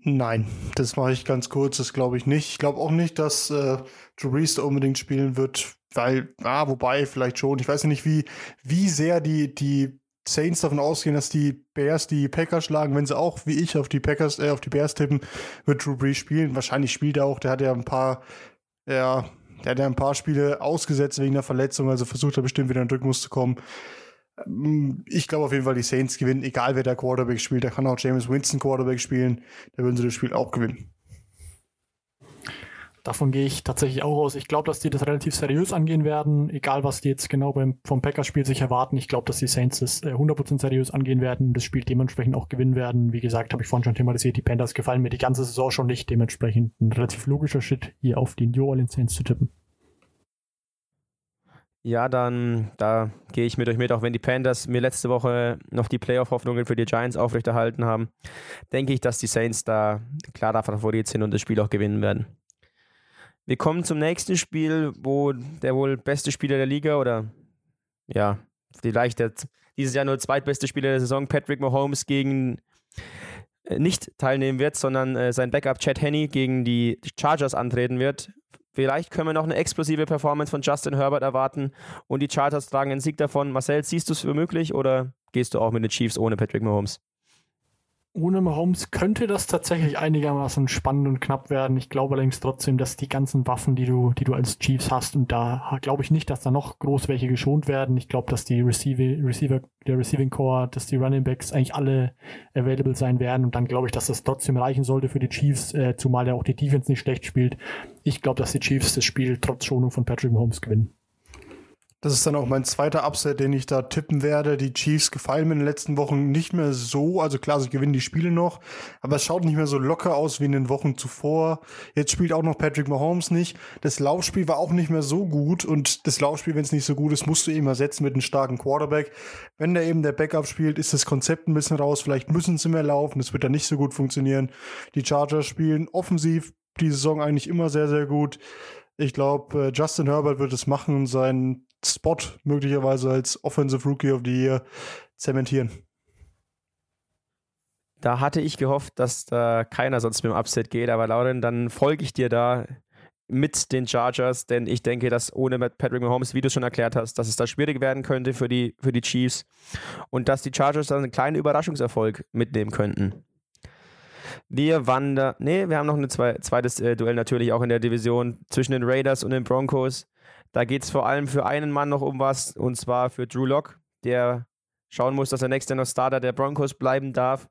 Nein, das mache ich ganz kurz, das glaube ich nicht. Ich glaube auch nicht, dass äh, Drew Brees da unbedingt spielen wird, weil, ah, wobei, vielleicht schon. Ich weiß ja nicht, wie, wie sehr die, die Saints davon ausgehen, dass die Bears die Packers schlagen. Wenn sie auch, wie ich, auf die Packers, äh, auf die Bears tippen, wird Drew Brees spielen. Wahrscheinlich spielt er auch, der hat ja ein paar, ja, der hat ja ein paar Spiele ausgesetzt wegen der Verletzung, also versucht er bestimmt wieder in den Rhythmus zu kommen. Ähm, Ich glaube auf jeden Fall, die Saints gewinnen, egal wer der Quarterback spielt. Da kann auch James Winston Quarterback spielen. Da würden sie das Spiel auch gewinnen. Davon gehe ich tatsächlich auch aus. Ich glaube, dass die das relativ seriös angehen werden, egal was die jetzt genau beim, vom Packers-Spiel sich erwarten. Ich glaube, dass die Saints das äh, 100% seriös angehen werden und das Spiel dementsprechend auch gewinnen werden. Wie gesagt, habe ich vorhin schon thematisiert, die Panthers gefallen mir die ganze Saison schon nicht. Dementsprechend ein relativ logischer Schritt, hier auf die New Orleans Saints zu tippen. Ja, dann da gehe ich mit euch mit, auch wenn die Panthers mir letzte Woche noch die Playoff-Hoffnungen für die Giants aufrechterhalten haben, denke ich, dass die Saints da klar davon Favorit sind und das Spiel auch gewinnen werden. Wir kommen zum nächsten Spiel, wo der wohl beste Spieler der Liga oder ja, vielleicht der, dieses Jahr nur zweitbeste Spieler der Saison, Patrick Mahomes, gegen äh, nicht teilnehmen wird, sondern äh, sein Backup Chad Henney gegen die Chargers antreten wird. Vielleicht können wir noch eine explosive Performance von Justin Herbert erwarten und die Chargers tragen einen Sieg davon. Marcel, siehst du es für möglich oder gehst du auch mit den Chiefs ohne Patrick Mahomes? Ohne Mahomes könnte das tatsächlich einigermaßen spannend und knapp werden. Ich glaube allerdings trotzdem, dass die ganzen Waffen, die du, die du als Chiefs hast, und da glaube ich nicht, dass da noch groß welche geschont werden. Ich glaube, dass die Receiver, Receiver, der Receiving Core, dass die Running Backs eigentlich alle available sein werden. Und dann glaube ich, dass das trotzdem reichen sollte für die Chiefs, äh, zumal ja auch die Defense nicht schlecht spielt. Ich glaube, dass die Chiefs das Spiel trotz Schonung von Patrick Mahomes gewinnen. Das ist dann auch mein zweiter Upset, den ich da tippen werde. Die Chiefs gefallen mir in den letzten Wochen nicht mehr so. Also klar, sie gewinnen die Spiele noch, aber es schaut nicht mehr so locker aus wie in den Wochen zuvor. Jetzt spielt auch noch Patrick Mahomes nicht. Das Laufspiel war auch nicht mehr so gut und das Laufspiel, wenn es nicht so gut ist, musst du eben ersetzen mit einem starken Quarterback. Wenn da eben der Backup spielt, ist das Konzept ein bisschen raus. Vielleicht müssen sie mehr laufen. Das wird dann nicht so gut funktionieren. Die Chargers spielen offensiv die Saison eigentlich immer sehr, sehr gut. Ich glaube, Justin Herbert wird es machen und seinen Spot möglicherweise als Offensive Rookie of the Year zementieren. Da hatte ich gehofft, dass da keiner sonst mit dem Upset geht, aber Lauren, dann folge ich dir da mit den Chargers, denn ich denke, dass ohne Patrick Mahomes, wie du schon erklärt hast, dass es da schwierig werden könnte für die, für die Chiefs und dass die Chargers dann einen kleinen Überraschungserfolg mitnehmen könnten. Wir wandern, nee, wir haben noch ein zwei, zweites äh, Duell natürlich auch in der Division zwischen den Raiders und den Broncos. Da geht es vor allem für einen Mann noch um was, und zwar für Drew Lock, der schauen muss, dass er nächstes Jahr noch Starter der Broncos bleiben darf.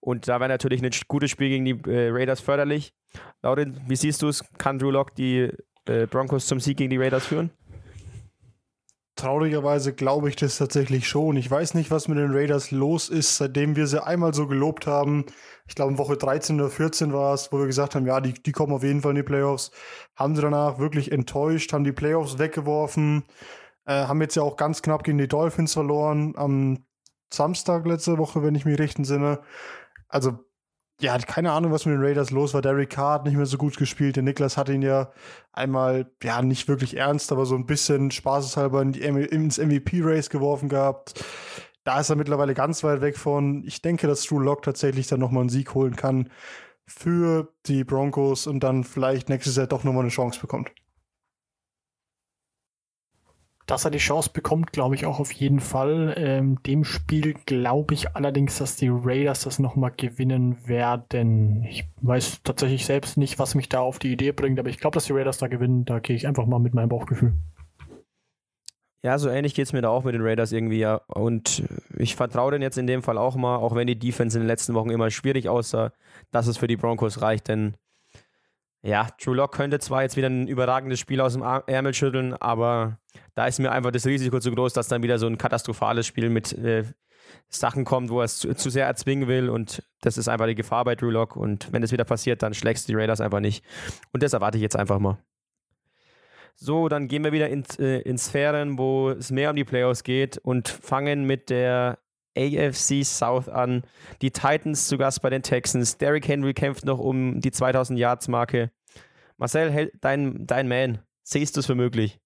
Und da wäre natürlich ein gutes Spiel gegen die äh, Raiders förderlich. Laurin, wie siehst du es? Kann Drew Lock die äh, Broncos zum Sieg gegen die Raiders führen? Traurigerweise glaube ich das tatsächlich schon. Ich weiß nicht, was mit den Raiders los ist, seitdem wir sie einmal so gelobt haben. Ich glaube, Woche 13 oder 14 war es, wo wir gesagt haben, ja, die, die kommen auf jeden Fall in die Playoffs. Haben sie danach wirklich enttäuscht, haben die Playoffs weggeworfen, äh, haben jetzt ja auch ganz knapp gegen die Dolphins verloren am Samstag letzte Woche, wenn ich mich recht entsinne. Also ja, keine Ahnung, was mit den Raiders los war. Derek Carr hat nicht mehr so gut gespielt. Der Niklas hat ihn ja einmal, ja, nicht wirklich ernst, aber so ein bisschen spaßeshalber in die, ins MVP-Race geworfen gehabt. Da ist er mittlerweile ganz weit weg von. Ich denke, dass Drew Lock tatsächlich dann nochmal einen Sieg holen kann für die Broncos und dann vielleicht nächstes Jahr doch nochmal eine Chance bekommt. Dass er die Chance bekommt, glaube ich auch auf jeden Fall. Ähm, dem Spiel glaube ich allerdings, dass die Raiders das nochmal gewinnen werden. Ich weiß tatsächlich selbst nicht, was mich da auf die Idee bringt, aber ich glaube, dass die Raiders da gewinnen. Da gehe ich einfach mal mit meinem Bauchgefühl. Ja, so ähnlich geht es mir da auch mit den Raiders irgendwie, ja. Und ich vertraue denen jetzt in dem Fall auch mal, auch wenn die Defense in den letzten Wochen immer schwierig aussah, dass es für die Broncos reicht, denn Ja, Drew Lock könnte zwar jetzt wieder ein überragendes Spiel aus dem Ärmel schütteln, aber da ist mir einfach das Risiko zu groß, dass dann wieder so ein katastrophales Spiel mit äh, Sachen kommt, wo er es zu, zu, sehr erzwingen will und das ist einfach die Gefahr bei Drew Lock und wenn das wieder passiert, dann schlägst du die Raiders einfach nicht und das erwarte ich jetzt einfach mal. So, dann gehen wir wieder in, äh, in Sphären, wo es mehr um die Playoffs geht und fangen mit der AFC South an. Die Titans zu Gast bei den Texans. Derrick Henry kämpft noch um die 2000 Yards Marke. Marcel, dein, dein Man, siehst du es für möglich?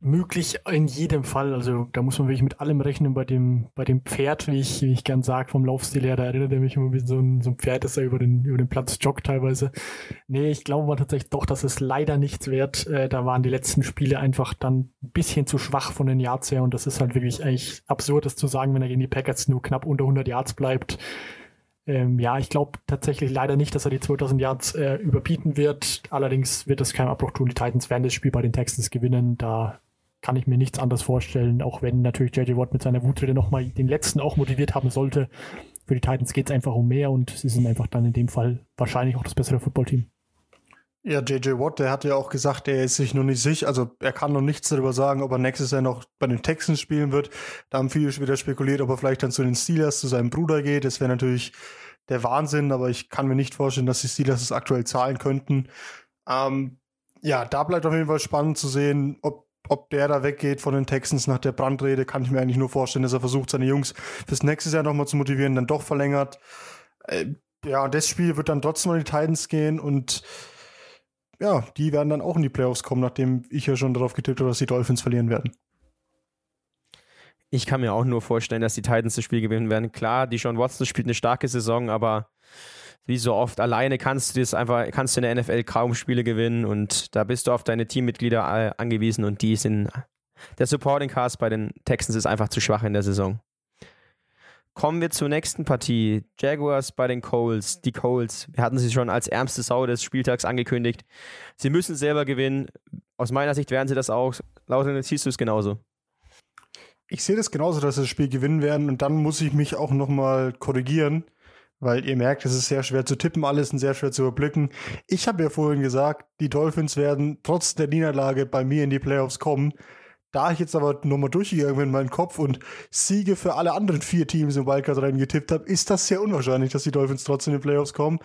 möglich in jedem Fall. Also da muss man wirklich mit allem rechnen bei dem, bei dem Pferd, wie ich, wie ich gern sage, vom Laufstil her. Da erinnert er mich immer wie so ein, so ein Pferd, das er über den, über den Platz joggt teilweise. Nee, ich glaube mal tatsächlich doch, dass es leider nichts wert. Äh, da waren die letzten Spiele einfach dann ein bisschen zu schwach von den Yards her und das ist halt wirklich eigentlich absurd, das zu sagen, wenn er gegen die Packers nur knapp unter 100 Yards bleibt. Ähm, ja, ich glaube tatsächlich leider nicht, dass er die 2000 Yards äh, überbieten wird. Allerdings wird es kein Abbruch tun. Die Titans werden das Spiel bei den Texans gewinnen. Da kann ich mir nichts anderes vorstellen, auch wenn natürlich JJ Watt mit seiner Wutrede nochmal den letzten auch motiviert haben sollte. Für die Titans geht es einfach um mehr und sie sind einfach dann in dem Fall wahrscheinlich auch das bessere Footballteam. Ja, JJ Watt, der hat ja auch gesagt, er ist sich noch nicht sicher, also er kann noch nichts darüber sagen, ob er nächstes Jahr noch bei den Texans spielen wird. Da haben viele wieder spekuliert, ob er vielleicht dann zu den Steelers, zu seinem Bruder geht. Das wäre natürlich der Wahnsinn, aber ich kann mir nicht vorstellen, dass die Steelers es aktuell zahlen könnten. Ähm, ja, da bleibt auf jeden Fall spannend zu sehen, ob ob der da weggeht von den Texans nach der Brandrede, kann ich mir eigentlich nur vorstellen, dass er versucht, seine Jungs fürs nächste Jahr nochmal zu motivieren, dann doch verlängert. Äh, ja, das Spiel wird dann trotzdem an die Titans gehen und ja, die werden dann auch in die Playoffs kommen, nachdem ich ja schon darauf getippt habe, dass die Dolphins verlieren werden. Ich kann mir auch nur vorstellen, dass die Titans das Spiel gewinnen werden. Klar, die Sean Watson spielt eine starke Saison, aber wie so oft, alleine kannst du das einfach, kannst du in der NFL kaum Spiele gewinnen und da bist du auf deine Teammitglieder angewiesen und die sind, der Supporting Cast bei den Texans ist einfach zu schwach in der Saison. Kommen wir zur nächsten Partie. Jaguars bei den Coles. Die Coles, wir hatten sie schon als ärmste Sau des Spieltags angekündigt. Sie müssen selber gewinnen. Aus meiner Sicht werden sie das auch. Laut siehst du es genauso. Ich sehe das genauso, dass sie das Spiel gewinnen werden und dann muss ich mich auch nochmal korrigieren weil ihr merkt, es ist sehr schwer zu tippen alles und sehr schwer zu überblicken. Ich habe ja vorhin gesagt, die Dolphins werden trotz der Niederlage bei mir in die Playoffs kommen. Da ich jetzt aber nochmal durchgegangen bin in meinen Kopf und Siege für alle anderen vier Teams im Wildcard-Rennen getippt habe, ist das sehr unwahrscheinlich, dass die Dolphins trotzdem in die Playoffs kommen.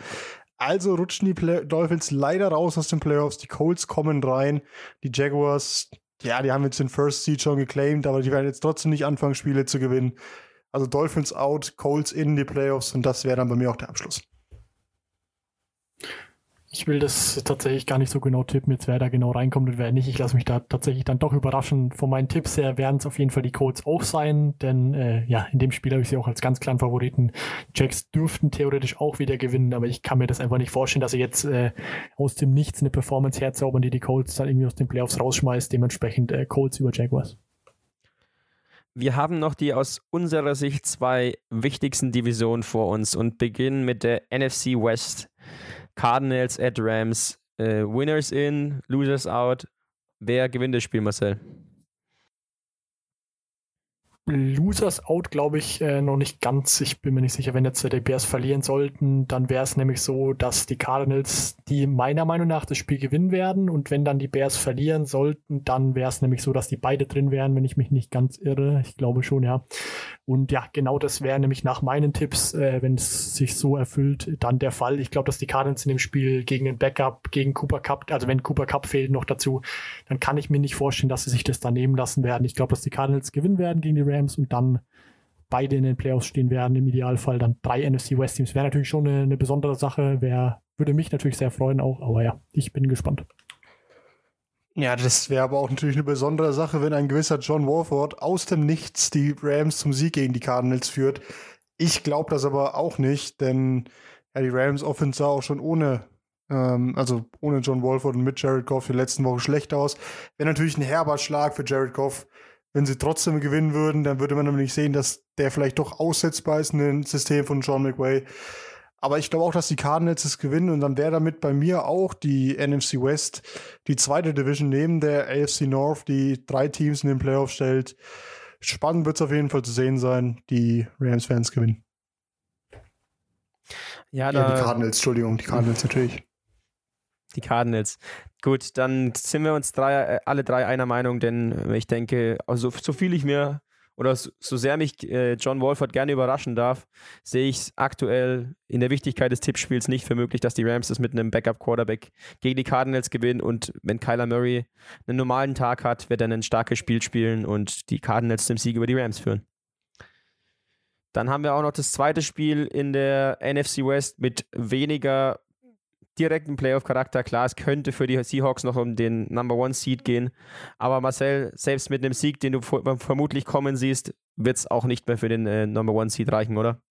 Also rutschen die Play Dolphins leider raus aus den Playoffs. Die Colts kommen rein. Die Jaguars, ja, die haben jetzt den First Seed schon geclaimed, aber die werden jetzt trotzdem nicht anfangen, Spiele zu gewinnen. Also Dolphins out, Colts in die Playoffs und das wäre dann bei mir auch der Abschluss. Ich will das tatsächlich gar nicht so genau tippen, jetzt wer da genau reinkommt und wer nicht. Ich lasse mich da tatsächlich dann doch überraschen. Von meinen Tipps her werden es auf jeden Fall die Colts auch sein, denn äh, ja, in dem Spiel habe ich sie auch als ganz kleinen Favoriten. Jacks dürften theoretisch auch wieder gewinnen, aber ich kann mir das einfach nicht vorstellen, dass sie jetzt äh, aus dem Nichts eine Performance herzaubern, die die Colts dann irgendwie aus den Playoffs rausschmeißt. Dementsprechend äh, Colts über Jaguars. Wir haben noch die aus unserer Sicht zwei wichtigsten Divisionen vor uns und beginnen mit der NFC West. Cardinals at Rams. Äh, Winners in, Losers out. Wer gewinnt das Spiel, Marcel? Losers out, glaube ich, äh, noch nicht ganz. Ich bin mir nicht sicher, wenn jetzt die Bears verlieren sollten, dann wäre es nämlich so, dass die Cardinals, die meiner Meinung nach das Spiel gewinnen werden und wenn dann die Bears verlieren sollten, dann wäre es nämlich so, dass die beide drin wären, wenn ich mich nicht ganz irre. Ich glaube schon, ja. Und ja, genau das wäre nämlich nach meinen Tipps, äh, wenn es sich so erfüllt, dann der Fall. Ich glaube, dass die Cardinals in dem Spiel gegen den Backup, gegen Cooper Cup, also wenn Cooper Cup fehlt noch dazu, dann kann ich mir nicht vorstellen, dass sie sich das da nehmen lassen werden. Ich glaube, dass die Cardinals gewinnen werden gegen die Rams und dann beide in den Playoffs stehen werden, im Idealfall dann drei NFC West Teams. Wäre natürlich schon eine, eine besondere Sache, wär, würde mich natürlich sehr freuen auch, aber ja, ich bin gespannt. Ja, das wäre aber auch natürlich eine besondere Sache, wenn ein gewisser John Warford aus dem Nichts die Rams zum Sieg gegen die Cardinals führt. Ich glaube das aber auch nicht, denn ja, die Rams Offense sah auch schon ohne, ähm, also ohne John Walford und mit Jared Goff die letzten Wochen schlecht aus. Wäre natürlich ein herber Schlag für Jared Goff, wenn sie trotzdem gewinnen würden, dann würde man nämlich sehen, dass der vielleicht doch aussetzbar ist in dem System von John McWay. Aber ich glaube auch, dass die Cardinals es gewinnen und dann wäre damit bei mir auch die NFC West die zweite Division neben der AFC North, die drei Teams in den Playoffs stellt. Spannend wird es auf jeden Fall zu sehen sein, die Rams-Fans gewinnen. Ja, da, ja, die Cardinals, Entschuldigung, die Cardinals natürlich. Die Cardinals. Gut, dann sind wir uns drei, äh, alle drei einer Meinung, denn ich denke, also so viel ich mir oder so, sehr mich äh, John Wolford gerne überraschen darf, sehe ich es aktuell in der Wichtigkeit des Tippspiels nicht für möglich, dass die Rams es mit einem Backup-Quarterback gegen die Cardinals gewinnen und wenn Kyler Murray einen normalen Tag hat, wird er ein starkes Spiel spielen und die Cardinals zum Sieg über die Rams führen. Dann haben wir auch noch das zweite Spiel in der NFC West mit weniger direkten Playoff-Charakter. Klar, es könnte für die Seahawks noch um den Number One Seed gehen. Aber Marcel, selbst mit einem Sieg, den du vermutlich kommen siehst, wird es auch nicht mehr für den äh, Number One Seed reichen, oder?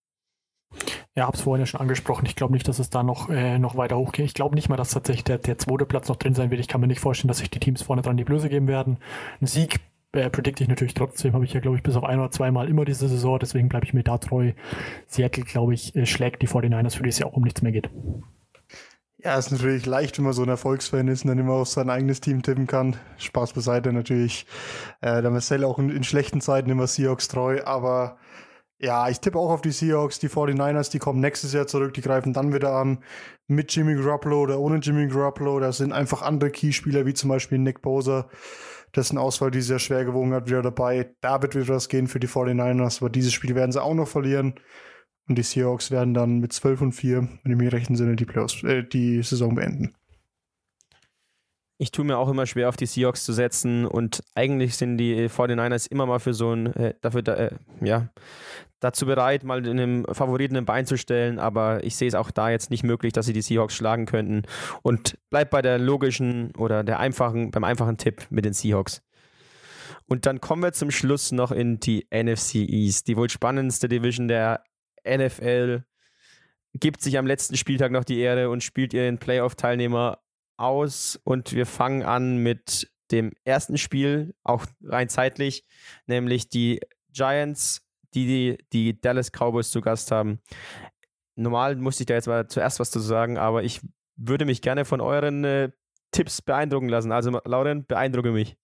Ja, habe es vorhin ja schon angesprochen. Ich glaube nicht, dass es da noch, äh, noch weiter hochgeht. Ich glaube nicht mal, dass tatsächlich der, der zweite Platz noch drin sein wird. Ich kann mir nicht vorstellen, dass sich die Teams vorne dran die Blöße geben werden. Ein Sieg äh, predikte ich natürlich trotzdem. Habe ich ja, glaube ich, bis auf ein oder zweimal immer diese Saison. Deswegen bleibe ich mir da treu. Seattle, glaube ich, äh, schlägt die 49ers, für die es ja auch um nichts mehr geht. Ja, ist natürlich leicht, wenn man so ein Erfolgsfan ist und dann immer auf sein eigenes Team tippen kann. Spaß beiseite natürlich. Äh, der Marcel auch in, in, schlechten Zeiten immer Seahawks treu, aber ja, ich tippe auch auf die Seahawks, die 49ers, die kommen nächstes Jahr zurück, die greifen dann wieder an. Mit Jimmy Garoppolo oder ohne Jimmy Garoppolo. Da sind einfach andere Keyspieler, wie zum Beispiel Nick Bosa, dessen Auswahl die sehr schwer gewogen hat, wieder dabei. Da wird wieder was gehen für die 49ers, aber dieses Spiel werden sie auch noch verlieren. Und die Seahawks werden dann mit 12 und 4, wenn ich mich rechten Sinne, die, äh, die Saison beenden. Ich tue mir auch immer schwer, auf die Seahawks zu setzen und eigentlich sind die 49ers immer mal für so ein, äh, dafür, da, äh, ja, dazu bereit, mal einem Favoriten ein Bein zu stellen, aber ich sehe es auch da jetzt nicht möglich, dass sie die Seahawks schlagen könnten und bleibt bei der logischen oder der einfachen, beim einfachen Tipp mit den Seahawks. Und dann kommen wir zum Schluss noch in die NFC East, die wohl spannendste Division der NFL gibt sich am letzten Spieltag noch die Ehre und spielt ihren Playoff-Teilnehmer aus. Und wir fangen an mit dem ersten Spiel, auch rein zeitlich, nämlich die Giants, die die Dallas Cowboys zu Gast haben. Normal musste ich da jetzt mal zuerst was zu sagen, aber ich würde mich gerne von euren äh, Tipps beeindrucken lassen. Also, Lauren, beeindrucke mich.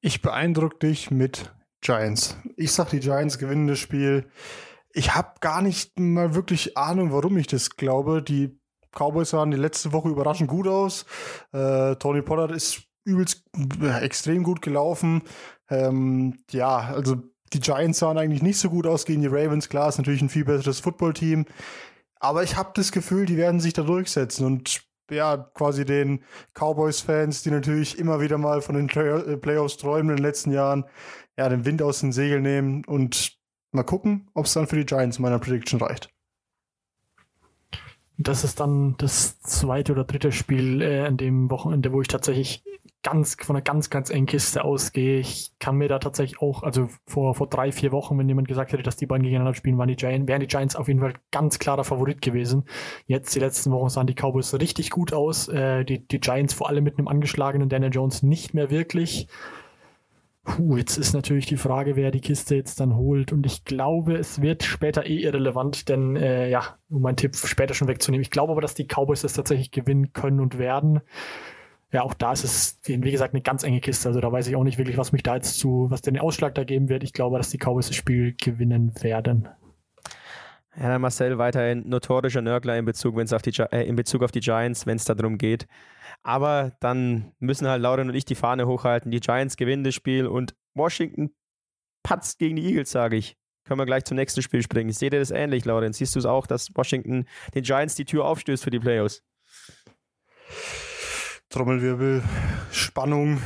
Ich beeindrucke dich mit Giants. Ich sag, die Giants gewinnen das Spiel. Ich habe gar nicht mal wirklich Ahnung, warum ich das glaube. Die Cowboys sahen die letzte Woche überraschend gut aus. Äh, Tony Pollard ist übelst äh, extrem gut gelaufen. Ähm, ja, also die Giants sahen eigentlich nicht so gut aus gegen die Ravens. Klar, ist natürlich ein viel besseres Footballteam. Aber ich habe das Gefühl, die werden sich da durchsetzen und ja, quasi den Cowboys-Fans, die natürlich immer wieder mal von den äh, Playoffs träumen in den letzten Jahren, ja, den Wind aus den Segeln nehmen und mal gucken, ob es dann für die Giants in meiner Prediction reicht. Das ist dann das zweite oder dritte Spiel äh, an dem Wochenende, wo ich tatsächlich ganz von einer ganz, ganz engen Kiste ausgehe. Ich kann mir da tatsächlich auch, also vor, vor drei, vier Wochen, wenn jemand gesagt hätte, dass die beiden gegeneinander spielen, waren die Giants, wären die Giants auf jeden Fall ganz klarer Favorit gewesen. Jetzt, die letzten Wochen, sahen die Cowboys richtig gut aus. Äh, die, die Giants vor allem mit einem angeschlagenen Daniel Jones nicht mehr wirklich. Puh, jetzt ist natürlich die Frage, wer die Kiste jetzt dann holt. Und ich glaube, es wird später eh irrelevant, denn äh, ja, um meinen Tipp später schon wegzunehmen. Ich glaube aber, dass die Cowboys das tatsächlich gewinnen können und werden. Ja, auch da ist es, wie gesagt, eine ganz enge Kiste. Also da weiß ich auch nicht wirklich, was mich da jetzt zu, was den Ausschlag da geben wird. Ich glaube, dass die Cowboys das Spiel gewinnen werden. Ja, Marcel weiterhin notorischer Nörgler in Bezug, wenn's auf die, äh, in Bezug auf die Giants, wenn es darum geht. Aber dann müssen halt Lauren und ich die Fahne hochhalten. Die Giants gewinnen das Spiel und Washington patzt gegen die Eagles, sage ich. Können wir gleich zum nächsten Spiel springen. Seht ihr das ähnlich, Lauren? Siehst du es auch, dass Washington den Giants die Tür aufstößt für die Playoffs? Trommelwirbel, Spannung,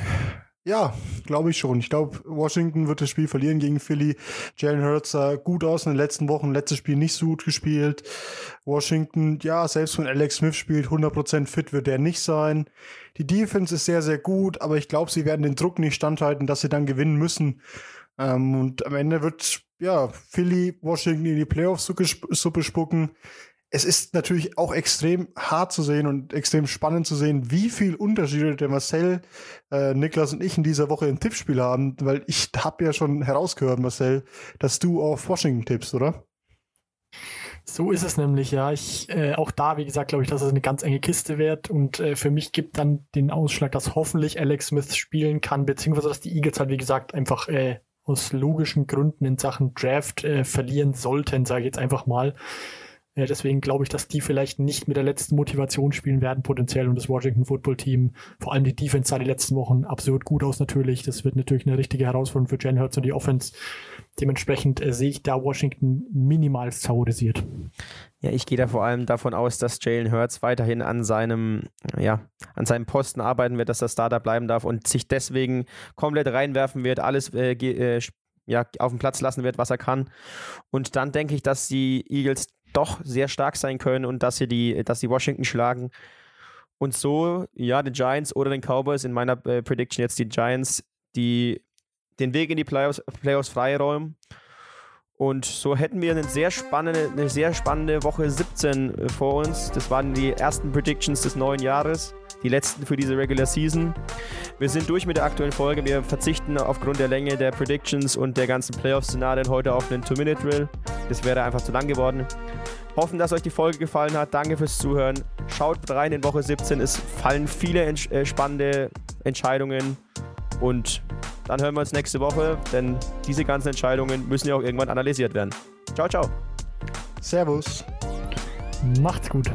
ja, glaube ich schon. Ich glaube, Washington wird das Spiel verlieren gegen Philly. Jalen Hurts sah gut aus in den letzten Wochen, letztes Spiel nicht so gut gespielt. Washington, ja, selbst wenn Alex Smith spielt, 100% fit wird er nicht sein. Die Defense ist sehr, sehr gut, aber ich glaube, sie werden den Druck nicht standhalten, dass sie dann gewinnen müssen. Ähm, und am Ende wird, ja, Philly Washington in die Playoffs-Suppe spucken es ist natürlich auch extrem hart zu sehen und extrem spannend zu sehen, wie viel Unterschiede der Marcel, äh, Niklas und ich in dieser Woche im Tippspiel haben, weil ich habe ja schon herausgehört, Marcel, dass du auf Washington tippst, oder? So ist es nämlich, ja. Ich, äh, auch da, wie gesagt, glaube ich, dass es eine ganz enge Kiste wird und äh, für mich gibt dann den Ausschlag, dass hoffentlich Alex Smith spielen kann, beziehungsweise dass die Eagles halt, wie gesagt, einfach äh, aus logischen Gründen in Sachen Draft äh, verlieren sollten, sage ich jetzt einfach mal. Äh, deswegen glaube ich, dass die vielleicht nicht mit der letzten Motivation spielen werden, potenziell. Und das Washington Football Team, vor allem die Defense sah die letzten Wochen absurd gut aus natürlich. Das wird natürlich eine richtige Herausforderung für Jalen Hurts und die Offense. Dementsprechend äh, sehe ich da Washington minimal favorisiert. Ja, ich gehe da vor allem davon aus, dass Jalen Hurts weiterhin an seinem, ja, an seinem Posten arbeiten wird, dass er Starter bleiben darf und sich deswegen komplett reinwerfen wird, alles äh, äh, ja, auf den Platz lassen wird, was er kann. Und dann denke ich, dass die Eagles doch sehr stark sein können und dass sie die, dass sie Washington schlagen. Und so, ja, den Giants oder den Cowboys, in meiner äh, Prediction jetzt die Giants, die den Weg in die Playoffs, Playoffs freiräumen. Und so hätten wir eine sehr spannende, eine sehr spannende Woche 17 äh, vor uns. Das waren die ersten Predictions des neuen Jahres, die letzten für diese Regular Season. Wir sind durch mit der aktuellen Folge. Wir verzichten aufgrund der Länge der Predictions und der ganzen Playoff-Szenarien heute auf einen Two-Minute-Drill. Das wäre einfach zu lang geworden. Hoffen, dass euch die Folge gefallen hat. Danke fürs Zuhören. Schaut rein in Woche 17. Es fallen viele ents äh, spannende Entscheidungen. Und dann hören wir uns nächste Woche, denn diese ganzen Entscheidungen müssen ja auch irgendwann analysiert werden. Ciao, ciao. Servus. Macht's gut.